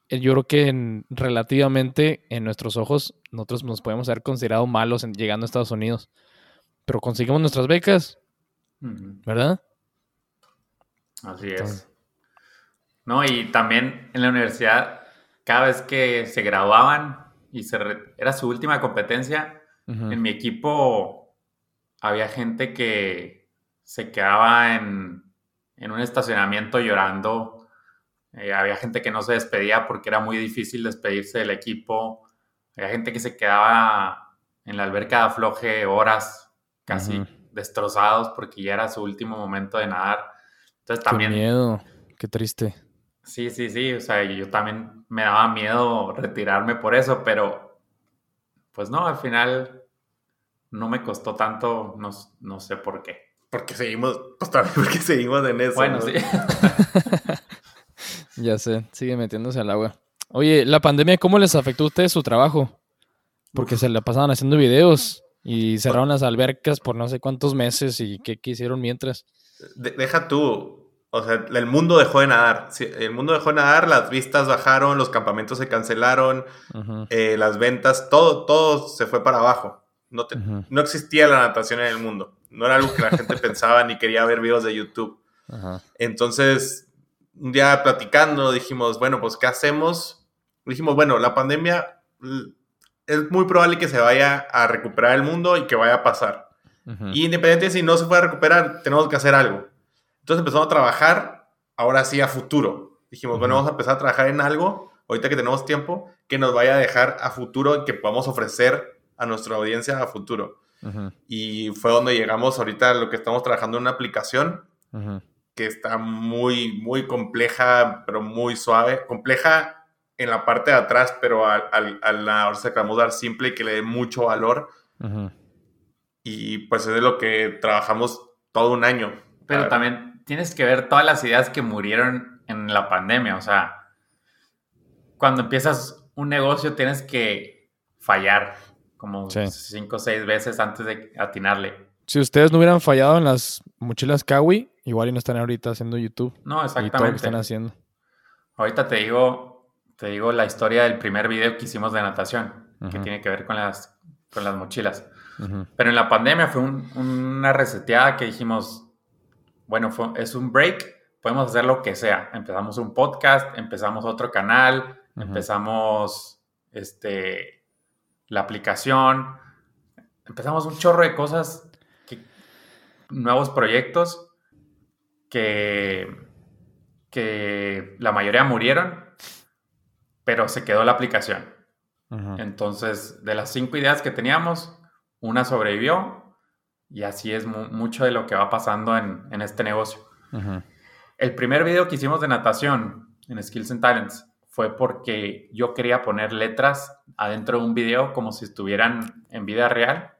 yo creo que relativamente en nuestros ojos nosotros nos podemos haber considerado malos en, llegando a Estados Unidos, pero conseguimos nuestras becas, ¿verdad? Así es. No, y también en la universidad cada vez que se graduaban y se era su última competencia, en mi equipo había gente que se quedaba en, un estacionamiento llorando Eh, había gente que no se despedía porque era muy difícil despedirse del equipo. Había gente que se quedaba en la alberca de afloje horas casi destrozados porque ya era su último momento de nadar. Entonces también... Qué miedo, qué triste. Sí, sí, sí, o sea, yo también me daba miedo retirarme por eso, pero pues no, al final no me costó tanto, no, no sé por qué. Porque seguimos, pues también porque seguimos en eso. Bueno, sí. [laughs] ya sé, sigue metiéndose al agua. Oye, la pandemia, ¿cómo les afectó a ustedes su trabajo? Porque se la pasaban haciendo videos y cerraron las albercas por no sé cuántos meses y qué, hicieron mientras. deja tú, o sea, el mundo dejó de nadar. El mundo dejó de nadar, las vistas bajaron, los campamentos se cancelaron, eh, las ventas, todo, todo se fue para abajo. No, no existía la natación en el mundo. No era algo que la gente [laughs] pensaba ni quería ver videos de YouTube. Entonces, un día platicando, dijimos, bueno, pues, ¿qué hacemos? Dijimos, bueno, la pandemia es muy probable que se vaya a recuperar el mundo y que vaya a pasar. Y independientemente si no se puede recuperar, tenemos que hacer algo. Entonces empezamos a trabajar ahora sí a futuro. Dijimos, bueno, vamos a empezar a trabajar en algo, ahorita que tenemos tiempo, que nos vaya a dejar a futuro y que podamos ofrecer a nuestra audiencia a futuro. Y fue donde llegamos ahorita a lo que estamos trabajando en una aplicación que está muy, muy compleja, pero muy suave. Compleja en la parte de atrás, pero a, a, la ahora se queremos dar simple y que le dé mucho valor. Y pues es de lo que trabajamos todo un año. Pero también tienes que ver todas las ideas que murieron en la pandemia. O sea, cuando empiezas un negocio tienes que fallar como cinco o seis veces antes de atinarle. Si ustedes no hubieran fallado en las mochilas Kawi, igual y no están ahorita haciendo YouTube. No, exactamente. Y todo lo que están haciendo. Ahorita te digo, te digo la historia del primer video que hicimos de natación, que tiene que ver con las, con las mochilas. Pero en la pandemia fue una reseteada que dijimos, bueno, es un break, podemos hacer lo que sea. Empezamos un podcast, empezamos otro canal, empezamos este, la aplicación, empezamos un chorro de cosas, nuevos proyectos que, que la mayoría murieron, pero se quedó la aplicación. Entonces, de las cinco ideas que teníamos, una sobrevivió y así es mucho de lo que va pasando en, este negocio. El primer video que hicimos de natación en Skills and Talents fue porque yo quería poner letras adentro de un video como si estuvieran en vida real.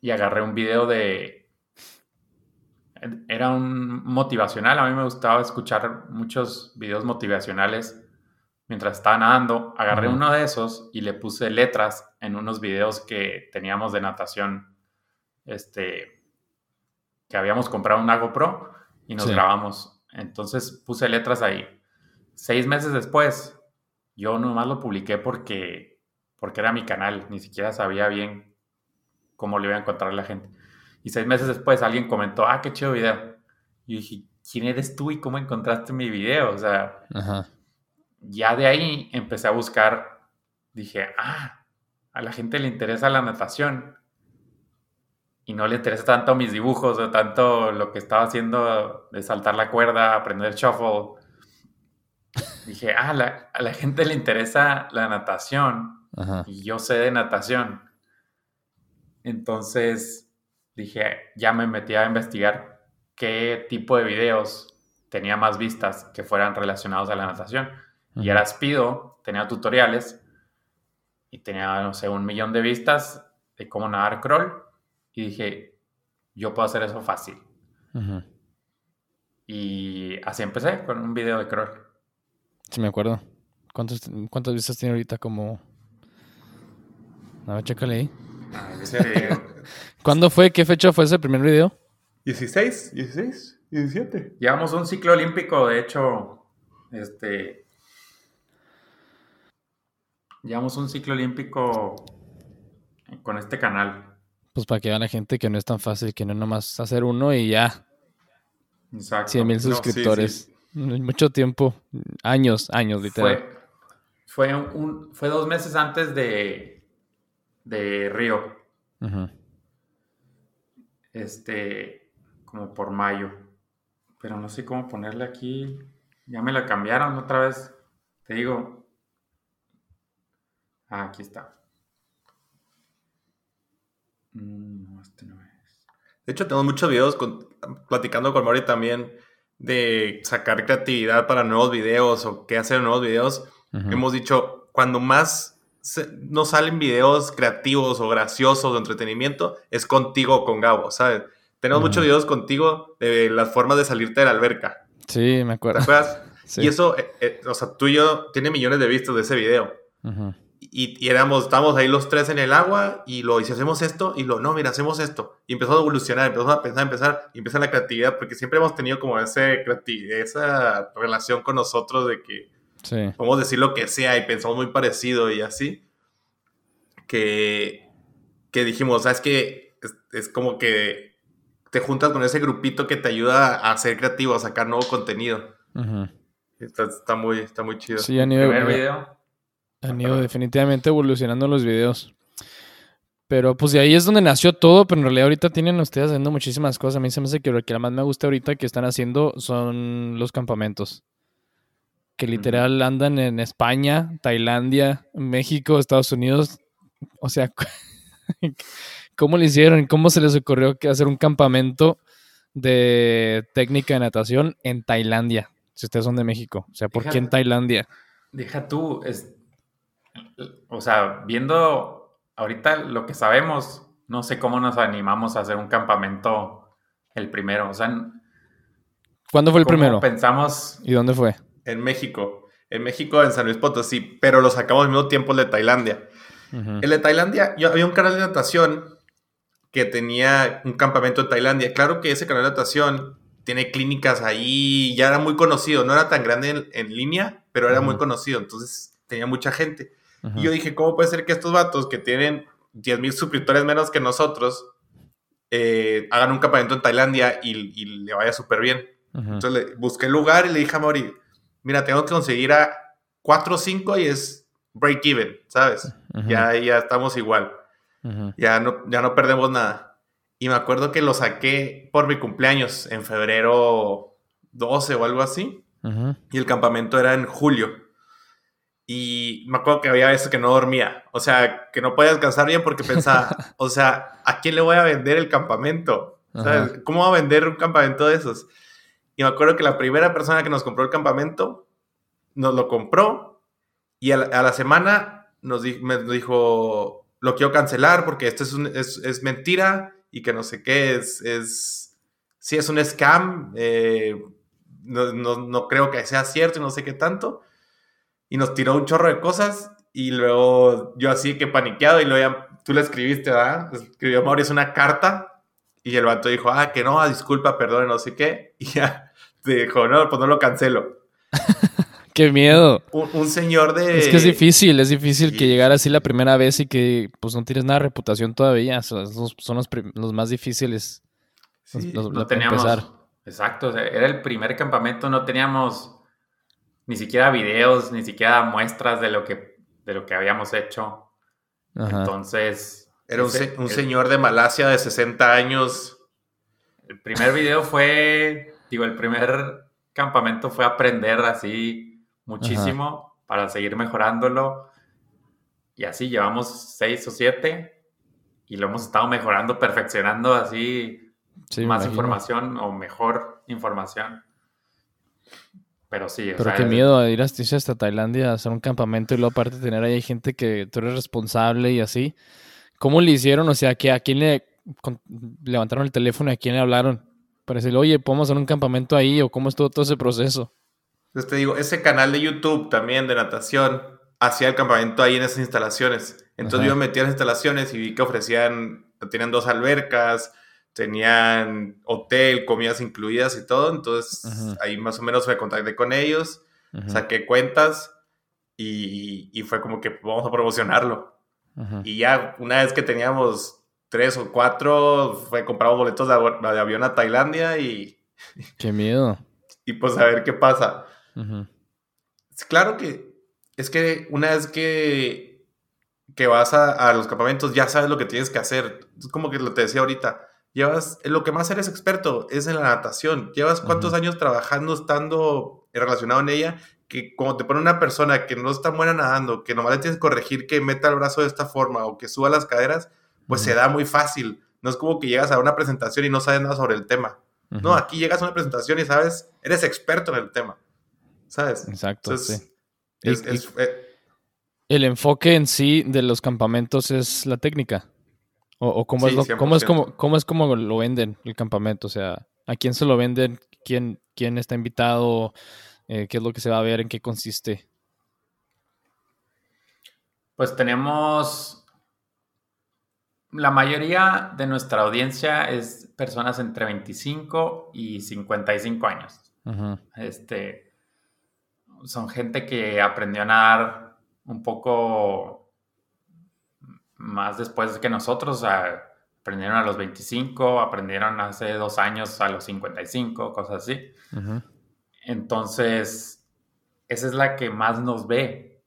Y agarré un video de... Era un motivacional. A mí me gustaba escuchar muchos videos motivacionales mientras estaba nadando. Agarré uno de esos y le puse letras en unos videos que teníamos de natación este, que habíamos comprado un GoPro y nos grabamos. Entonces puse letras ahí. Seis meses después, yo nomás lo publiqué porque, porque era mi canal, ni siquiera sabía bien cómo le iba a encontrar a la gente. Y seis meses después alguien comentó, ah, qué chido video. Y dije, ¿quién eres tú y cómo encontraste mi video? O sea, ya de ahí empecé a buscar, dije, ah, a la gente le interesa la natación y no le interesa tanto mis dibujos o tanto lo que estaba haciendo de saltar la cuerda, aprender shuffle. Dije, ah, a la gente le interesa la natación y yo sé de natación. Entonces dije, ya me metí a investigar qué tipo de videos tenía más vistas que fueran relacionados a la natación. Y era Spido, tenía tutoriales y tenía, no sé, un millón de vistas de cómo nadar crawl y dije, yo puedo hacer eso fácil. Y así empecé con un video de crawl. Sí, me acuerdo. ¿Cuántos, ¿Cuántas vistas tiene ahorita? Como... A ver, chécale ahí. Ah, [laughs] ¿Cuándo fue? ¿Qué fecha fue ese primer video? 16, 16, 17. Llevamos un ciclo olímpico, de hecho, este... Llevamos un ciclo olímpico con este canal. Pues para que vean la gente que no es tan fácil, que no es nomás hacer uno y ya. Exacto. 100 mil suscriptores. Mucho tiempo, años, años, literal. Fue, un, fue dos meses antes de, de Río. Este, como por mayo. Pero no sé cómo ponerle aquí. Ya me la cambiaron otra vez. Te digo. Ah, aquí está. Mm, este no es. De hecho, tenemos muchos videos platicando con Mori también de sacar creatividad para nuevos videos o qué hacer en nuevos videos. Hemos dicho, cuando más nos salen videos creativos o graciosos de entretenimiento, es contigo o con Gabo, ¿sabes? Tenemos muchos videos contigo de las formas de salirte de la alberca. Sí, me acuerdo. ¿Te acuerdas? [laughs] Y eso, eh, eh, o sea, tú y yo, tiene millones de vistas de ese video. Y, éramos, estábamos ahí los tres en el agua y lo, y si hacemos esto, y lo, no, mira, hacemos esto. Y empezó a evolucionar, empezamos a pensar, empezar, y empieza la creatividad, porque siempre hemos tenido como ese, esa relación con nosotros de que sí. podemos decir lo que sea y pensamos muy parecido y así. Que, que dijimos, ¿sabes que es, es como que te juntas con ese grupito que te ayuda a ser creativo, a sacar nuevo contenido. está, muy, está muy chido. Sí, han ido, Han ido definitivamente evolucionando los videos. Pero pues de ahí es donde nació todo, pero en realidad ahorita tienen ustedes haciendo muchísimas cosas. A mí se me hace que lo que más me gusta ahorita que están haciendo son los campamentos. Que literal andan en España, Tailandia, México, Estados Unidos. O sea, [laughs] ¿Cómo le hicieron? ¿Cómo se les ocurrió que hacer un campamento de técnica de natación en Tailandia? Si ustedes son de México. O sea, ¿por qué en Tailandia? Deja tú, es, o sea, viendo ahorita lo que sabemos, no sé cómo nos animamos a hacer un campamento el primero. O sea, ¿cuándo fue el primero? Pensamos. ¿Y dónde fue? En México. En México, en San Luis Potosí, pero lo sacamos al mismo tiempo el de Tailandia. El de Tailandia, yo había un canal de natación que tenía un campamento en Tailandia. Claro que ese canal de natación tiene clínicas ahí, ya era muy conocido, no era tan grande en, línea, pero era muy conocido, entonces tenía mucha gente. Y yo dije, ¿cómo puede ser que estos vatos que tienen 10 mil suscriptores menos que nosotros eh, hagan un campamento en Tailandia y, le vaya súper bien? Entonces le, busqué el lugar y le dije a Mori, mira, tengo que conseguir a 4 o 5 y es break even, ¿sabes? ya, ya estamos igual ya, no, ya no perdemos nada. Y me acuerdo que lo saqué por mi cumpleaños en febrero 12 o algo así. Y el campamento era en julio. Y me acuerdo que había veces que no dormía. O sea, que no podía descansar bien porque pensaba, [laughs] o sea, ¿a quién le voy a vender el campamento? ¿Cómo va a vender un campamento de esos? Y me acuerdo que la primera persona que nos compró el campamento nos lo compró y a la, semana nos, me dijo, lo quiero cancelar porque esto es, es, mentira y que no sé qué, es, es si es un scam, eh, no, creo que sea cierto y no sé qué tanto. Y nos tiró un chorro de cosas y luego yo así que paniqueado y luego ya, tú le escribiste, ¿verdad? Escribió Mauricio una carta y el vato dijo, ah, que no, disculpa, perdón, no sé qué. [laughs] Y ya dijo, no, pues no lo cancelo. [laughs] Qué miedo. Un, señor de... Es que es difícil, es difícil que llegar así la primera vez y que pues no tienes nada de reputación todavía. Son, son los, más difíciles. no teníamos... Exacto, era el primer campamento, no teníamos ni siquiera videos, ni siquiera muestras de lo que, de lo que habíamos hecho. Entonces... Era un, señor de Malasia de 60 años. El primer video fue, digo, el primer campamento fue aprender así muchísimo para seguir mejorándolo. Y así llevamos seis o siete y lo hemos estado mejorando, perfeccionando así más información o mejor información. Pero sí, Pero qué miedo ir hasta Tailandia a hacer un campamento y luego aparte tener ahí gente que tú eres responsable y así. ¿Cómo le hicieron? O sea, que a quién le levantaron el teléfono y a quién le hablaron para decirle, oye, podemos hacer un campamento ahí o cómo estuvo todo ese proceso. Entonces te digo, ese canal de YouTube también de natación hacía el campamento ahí en esas instalaciones. Entonces yo me metí a las instalaciones y vi que ofrecían, tenían dos albercas, tenían hotel, comidas incluidas y todo. Entonces ahí más o menos me contacté con ellos, saqué cuentas y, y, fue como que vamos a promocionarlo. Y ya una vez que teníamos tres o cuatro, fue compramos boletos de, de avión a Tailandia y... [laughs] Qué miedo. Y pues a ver qué pasa. Claro que es que una vez que, que vas a, los campamentos ya sabes lo que tienes que hacer. Es como que lo te decía ahorita. Llevas, lo que más eres experto es en la natación. Llevas cuántos años trabajando, estando relacionado en ella, que como te pone una persona que no está buena nadando, que nomás le tienes que corregir que meta el brazo de esta forma o que suba las caderas, pues se da muy fácil. No es como que llegas a una presentación y no sabes nada sobre el tema. No, aquí llegas a una presentación y sabes, eres experto en el tema. ¿Sabes? Exacto. sí. Eh, el enfoque en sí de los campamentos es la técnica. O, cómo, es cómo, es como, cómo es como lo venden el campamento. O sea, ¿a quién se lo venden? ¿Quién, quién está invitado? Eh, ¿Qué es lo que se va a ver? ¿En qué consiste? Pues tenemos la mayoría de nuestra audiencia es personas entre 25 y 55 años. Este son gente que aprendió a nadar un poco más después que nosotros. aprendieron a los 25, aprendieron hace dos años a los 55, cosas así. Entonces, esa es la que más nos ve,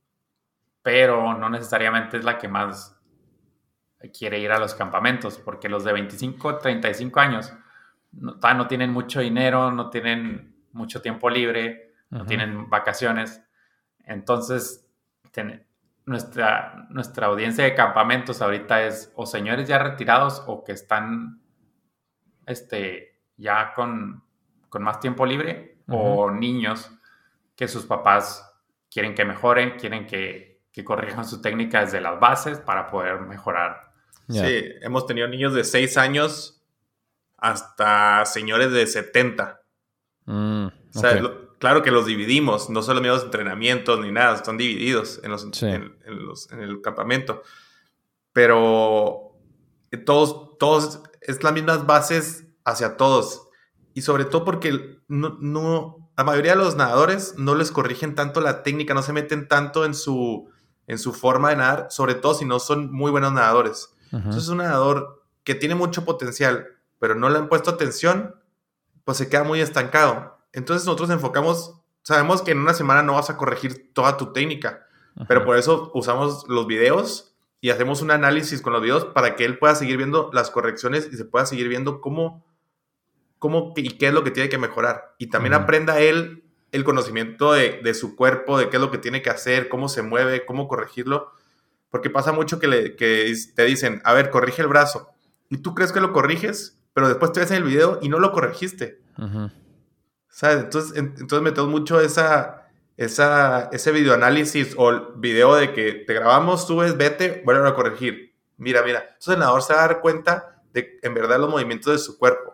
pero no necesariamente es la que más quiere ir a los campamentos, porque los de 25, 35 años no, no tienen mucho dinero, no tienen mucho tiempo libre, no tienen vacaciones. Entonces, nuestra, nuestra audiencia de campamentos ahorita es o señores ya retirados o que están este, ya con, con más tiempo libre o niños que sus papás quieren que mejoren, quieren que, que corrijan su técnica desde las bases para poder mejorar. Sí, hemos tenido niños de 6 años hasta señores de 70. Mm, o sea, claro que los dividimos, no son los mismos entrenamientos ni nada, están divididos en, los, en, el campamento. Pero todos, todos, es las mismas bases hacia todos. Y sobre todo porque no, no, la mayoría de los nadadores no les corrigen tanto la técnica, no se meten tanto en su, en su forma de nadar, sobre todo si no son muy buenos nadadores. Entonces es un nadador que tiene mucho potencial, pero no le han puesto atención, pues se queda muy estancado. Entonces nosotros enfocamos, sabemos que en una semana no vas a corregir toda tu técnica, pero por eso usamos los videos y hacemos un análisis con los videos para que él pueda seguir viendo las correcciones y se pueda seguir viendo cómo, cómo y qué es lo que tiene que mejorar. Y también aprenda él el conocimiento de, de, su cuerpo, de qué es lo que tiene que hacer, cómo se mueve, cómo corregirlo. Porque pasa mucho que, le, que te dicen, a ver, corrige el brazo. Y tú crees que lo corriges, pero después te ves en el video y no lo corregiste. ¿Sabes? Entonces, entonces metemos mucho esa, esa, ese videoanálisis o el video de que te grabamos, subes, vete, vuelve a corregir. Mira, mira. Entonces el nadador se va a dar cuenta de en verdad los movimientos de su cuerpo.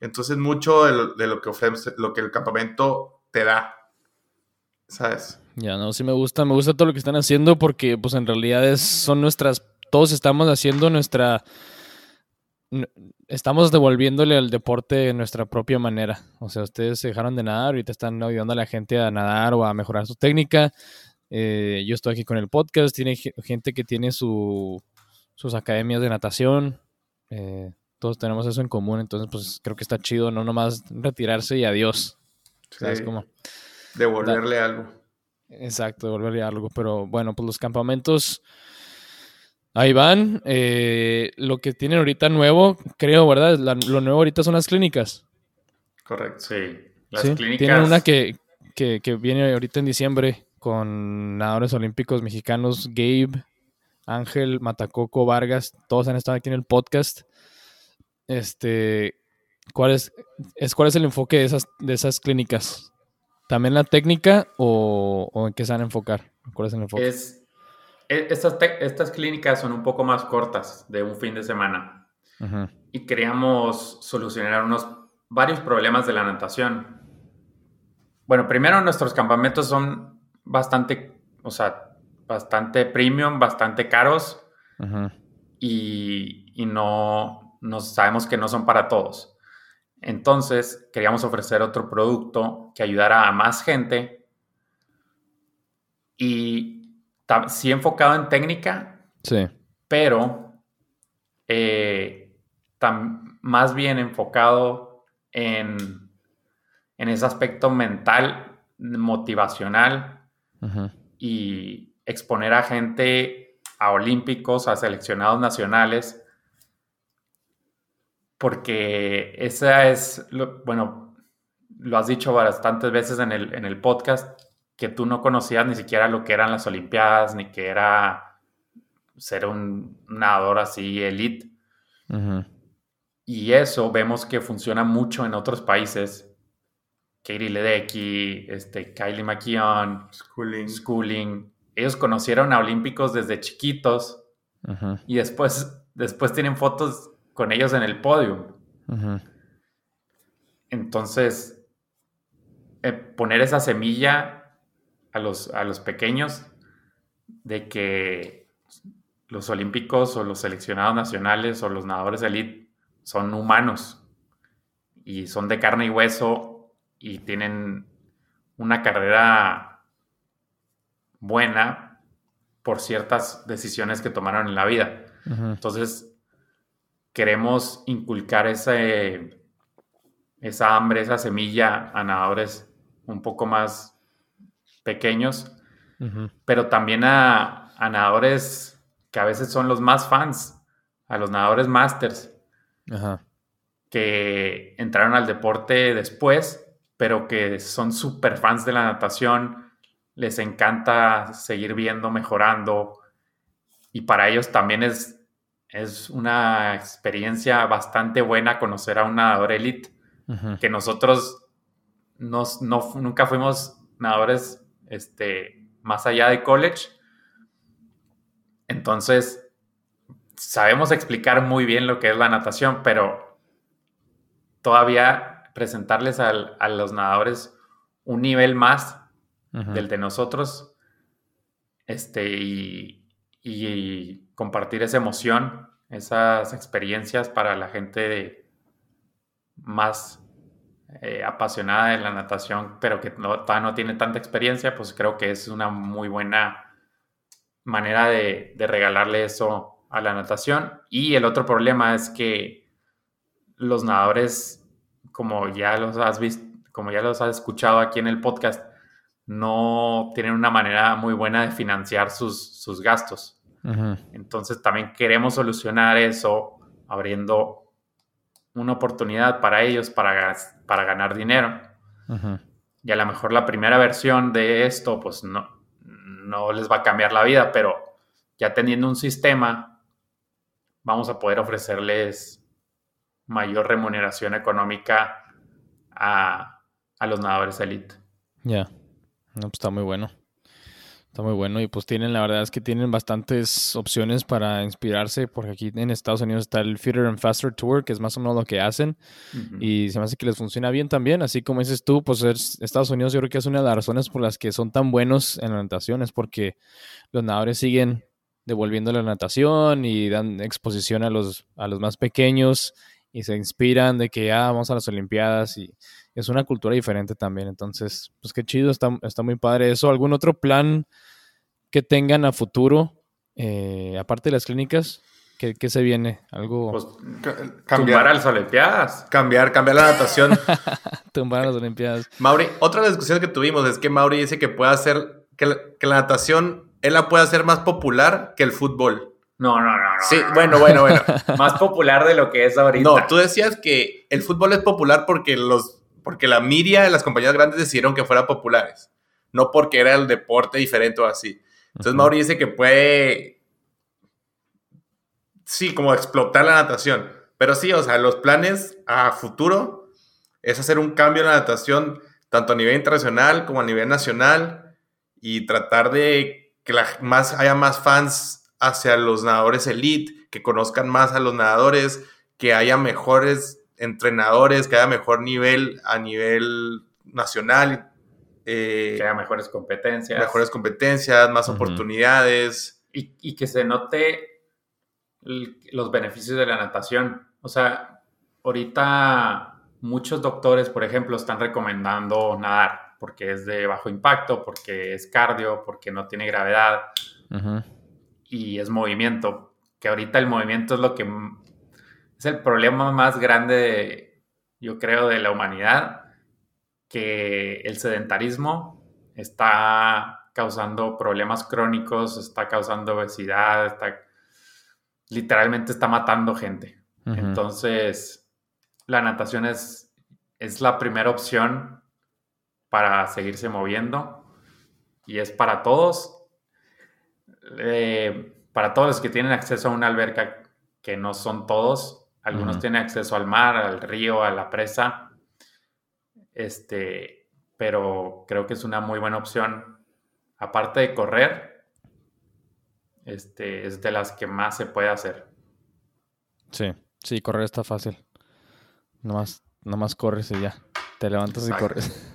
Entonces mucho de lo, de lo, que ofrece, lo que el campamento te da. ¿Sabes? Ya, no, sí me gusta, me gusta todo lo que están haciendo porque pues en realidad es, son nuestras, todos estamos haciendo nuestra, estamos devolviéndole al deporte de nuestra propia manera. O sea, ustedes se dejaron de nadar, ahorita están ayudando a la gente a nadar o a mejorar su técnica. Eh, yo estoy aquí con el podcast, tiene gente que tiene su, sus academias de natación. Eh, todos tenemos eso en común, entonces pues creo que está chido no nomás retirarse y adiós. ¿Sabes cómo? Devolverle algo. Exacto, devolverle algo. Pero bueno, pues los campamentos ahí van. Eh, lo que tienen ahorita nuevo, creo, ¿verdad? lo nuevo ahorita son las clínicas. Correcto, sí. Las clínicas. Tienen una que, viene ahorita en diciembre con nadadores olímpicos mexicanos, Gabe, Ángel, Matacoco, Vargas, todos han estado aquí en el podcast. Este, ¿cuál es, es, cuál es el enfoque de esas, de esas clínicas? ¿También la técnica o, en qué se van a enfocar? ¿Cuál es el enfoque? Es, estas, estas clínicas son un poco más cortas, de un fin de semana. Y queríamos solucionar unos varios problemas de la natación. Bueno, primero nuestros campamentos son bastante, o sea, bastante premium, bastante caros. y, y, no, no sabemos que no son para todos. Entonces, queríamos ofrecer otro producto que ayudara a más gente y sí enfocado en técnica, sí. pero eh, más bien enfocado en, ese aspecto mental, motivacional y exponer a gente, a olímpicos, a seleccionados nacionales porque esa es, lo, bueno, lo has dicho bastantes veces en el, en el podcast, que tú no conocías ni siquiera lo que eran las Olimpiadas, ni que era ser un nadador así elite. Y eso vemos que funciona mucho en otros países. Katie Ledecky, este, Kylie McKeon, Schooling. Schooling. Ellos conocieron a olímpicos desde chiquitos y después, después tienen fotos con ellos en el podio. Entonces, eh, poner esa semilla a los, a los pequeños de que los olímpicos o los seleccionados nacionales o los nadadores de elite son humanos y son de carne y hueso y tienen una carrera buena por ciertas decisiones que tomaron en la vida. Entonces, queremos inculcar ese, esa hambre, esa semilla a nadadores un poco más pequeños, pero también a, a, nadadores que a veces son los más fans, a los nadadores masters, que entraron al deporte después, pero que son súper fans de la natación, les encanta seguir viendo, mejorando, y para ellos también es, es una experiencia bastante buena conocer a un nadador elite, que nosotros nos, no, nunca fuimos nadadores este, más allá de college. Entonces, sabemos explicar muy bien lo que es la natación, pero todavía presentarles a los nadadores un nivel más del de nosotros este, y, y, compartir esa emoción, esas experiencias para la gente más eh, apasionada de la natación, pero que no, todavía no tiene tanta experiencia, pues creo que es una muy buena manera de, regalarle eso a la natación. Y el otro problema es que los nadadores, como ya los has visto, como ya los has escuchado aquí en el podcast, no tienen una manera muy buena de financiar sus, sus gastos. Entonces también queremos solucionar eso abriendo una oportunidad para ellos para, para ganar dinero. Y a lo mejor la primera versión de esto, pues no, no les va a cambiar la vida, pero ya teniendo un sistema, vamos a poder ofrecerles mayor remuneración económica a, a los nadadores elite. Ya, no, pues está muy bueno. Está muy bueno y pues tienen, la verdad es que tienen bastantes opciones para inspirarse, porque aquí en Estados Unidos está el Fitter and Faster Tour, que es más o menos lo que hacen, y se me hace que les funciona bien también, así como dices tú, pues Estados Unidos yo creo que es una de las razones por las que son tan buenos en la natación, es porque los nadadores siguen devolviendo la natación y dan exposición a los, a los más pequeños y se inspiran de que ya ah, vamos a las Olimpiadas y es una cultura diferente también. Entonces, pues qué chido, está, está muy padre eso. ¿Algún otro plan que tengan a futuro, eh, aparte de las clínicas? ¿Qué, ¿Qué, se viene? Algo. Pues, cambiar a las Olimpiadas. Cambiar, cambiar la natación. [laughs] tumbar a las Olimpiadas. Mauri, otra de las discusiones que tuvimos es que Mauri dice que puede hacer, que la, que la natación, él la puede hacer más popular que el fútbol. No, no, no, no. Sí, bueno, bueno, bueno. [laughs] más popular de lo que es ahorita. No, tú decías que el fútbol es popular porque los porque la media de las compañías grandes decidieron que fueran populares, no porque era el deporte diferente o así. Entonces Mauri dice que puede, sí, como explotar la natación. Pero sí, o sea, los planes a futuro es hacer un cambio en la natación, tanto a nivel internacional como a nivel nacional, y tratar de que la, más, haya más fans hacia los nadadores elite, que conozcan más a los nadadores, que haya mejores entrenadores, que haya mejor nivel a nivel nacional. Eh, que haya mejores competencias. Mejores competencias, más oportunidades. Y, que se note los beneficios de la natación. O sea, ahorita muchos doctores, por ejemplo, están recomendando nadar porque es de bajo impacto, porque es cardio, porque no tiene gravedad y es movimiento. Que ahorita el movimiento es lo que es el problema más grande, yo creo, de la humanidad, que el sedentarismo está causando problemas crónicos, está causando obesidad, está, literalmente está matando gente. Entonces, la natación es, es la primera opción para seguirse moviendo y es para todos. Eh, para todos los que tienen acceso a una alberca, que no son todos, algunos tienen acceso al mar, al río, a la presa. Este, pero creo que es una muy buena opción. Aparte de correr, este, es de las que más se puede hacer. Sí, sí, correr está fácil. Nomás, nomás corres y ya. Te levantas y corres.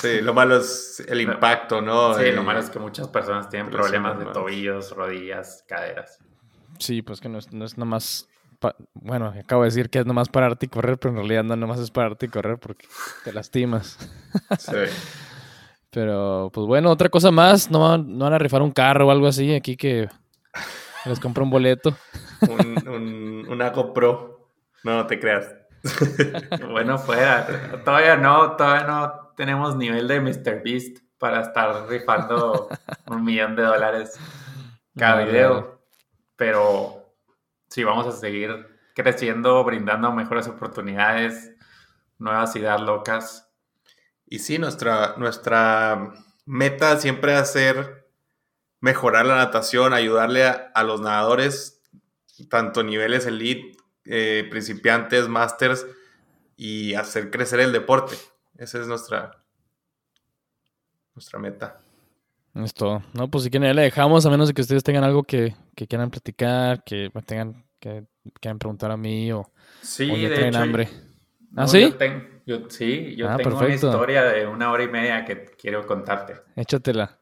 Sí, lo malo es el impacto, ¿no? Sí, lo malo es que muchas personas tienen problemas de tobillos, rodillas, caderas. Sí, pues que no es, no es nomás bueno, acabo de decir que es nomás pararte y correr, pero en realidad no nomás es pararte y correr porque te lastimas. Sí. [laughs] pero, pues bueno, otra cosa más, no, no van a rifar un carro o algo así aquí que les compro un boleto. un, un, una GoPro. No, no te creas. [laughs] bueno, fuera. Todavía no, todavía no tenemos nivel de Mr. Beast para estar rifando [laughs] un millón de dólares cada video. Pero sí, vamos a seguir creciendo, brindando mejores oportunidades, nuevas ideas locas. Y sí, nuestra, nuestra meta siempre va a ser mejorar la natación, ayudarle a, los nadadores, tanto niveles elite, eh, principiantes, masters, y hacer crecer el deporte. Esa es nuestra, nuestra meta. Es todo. No, pues si quieren, ya le dejamos, a menos de que ustedes tengan algo que, quieran platicar, que tengan que quieran preguntar a mí o, sí, de hambre. ¿Ah, sí? Yo, sí, yo ah, tengo una historia de una hora y media que quiero contarte. Échatela.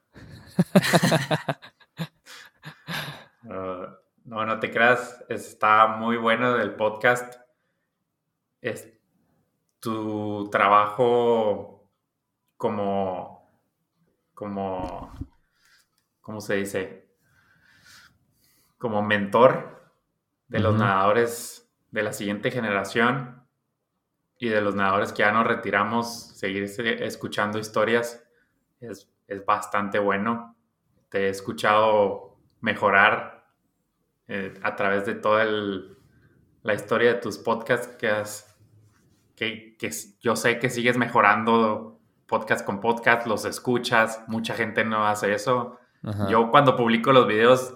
[laughs] no, no te creas, está muy bueno el podcast. Es tu trabajo como, como, ¿cómo se dice? Como mentor de los nadadores de la siguiente generación y de los nadadores que ya nos retiramos, seguir escuchando historias es, bastante bueno. Te he escuchado mejorar eh, a través de toda la historia de tus podcasts que has, que, yo sé que sigues mejorando podcast con podcast, los escuchas, mucha gente no hace eso. Yo cuando publico los videos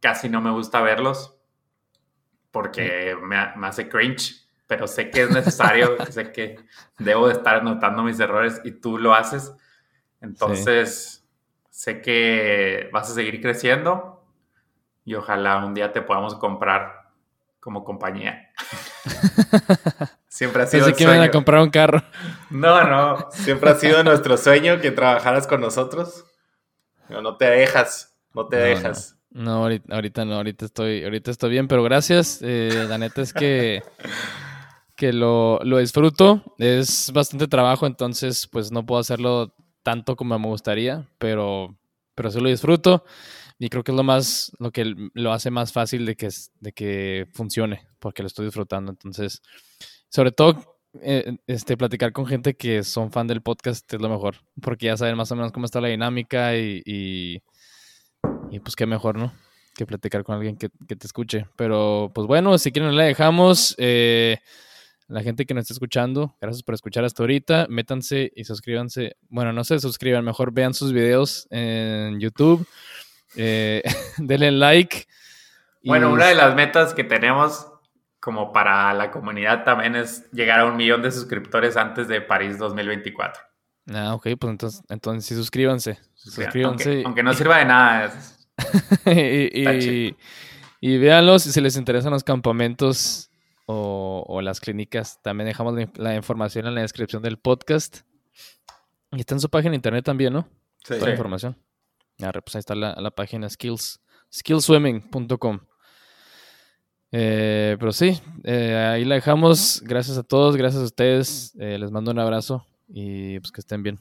casi no me gusta verlos porque me, hace cringe, pero sé que es necesario, [laughs] sé que debo de estar anotando mis errores y tú lo haces. Entonces, sé que vas a seguir creciendo y ojalá un día te podamos comprar como compañía. [laughs] [laughs] Siempre ha sido. Pensé que iban a comprar un carro. No, no. Siempre ha sido nuestro sueño que trabajaras con nosotros. No, no te dejas, no te dejas. No, ahorita, no, ahorita estoy, ahorita estoy bien, pero gracias. Eh, la neta es que, que lo, disfruto. Es bastante trabajo, entonces pues no puedo hacerlo tanto como me gustaría, pero, pero sí lo disfruto. Y creo que es lo más, lo que lo hace más fácil de que, de que funcione, porque lo estoy disfrutando. Entonces, sobre todo, eh, este, platicar con gente que son fan del podcast es lo mejor, porque ya saben más o menos cómo está la dinámica y y pues qué mejor, ¿no? Que platicar con alguien que, te escuche. Pero pues bueno, si quieren la dejamos. Eh, la gente que nos está escuchando, gracias por escuchar hasta ahorita. Métanse y suscríbanse. Bueno, no se suscriban, mejor vean sus videos en YouTube. Eh, [laughs] denle like. Bueno, una de las metas que tenemos como para la comunidad también es llegar a un millón de suscriptores antes de París 2024. Ah, ok, pues entonces, entonces sí suscríbanse. suscríbanse. Aunque, no sirva de nada. [laughs] y, y, véanlos si les interesan los campamentos o, las clínicas. También dejamos la, información en la descripción del podcast. Y está en su página de internet también, ¿no? Sí. Toda la información. Pues ahí está la, página skills, skillswimming.com. Eh, pero sí, eh, ahí la dejamos. Gracias a todos, gracias a ustedes. Eh, les mando un abrazo y pues que estén bien.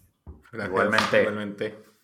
igualmente. Igualmente.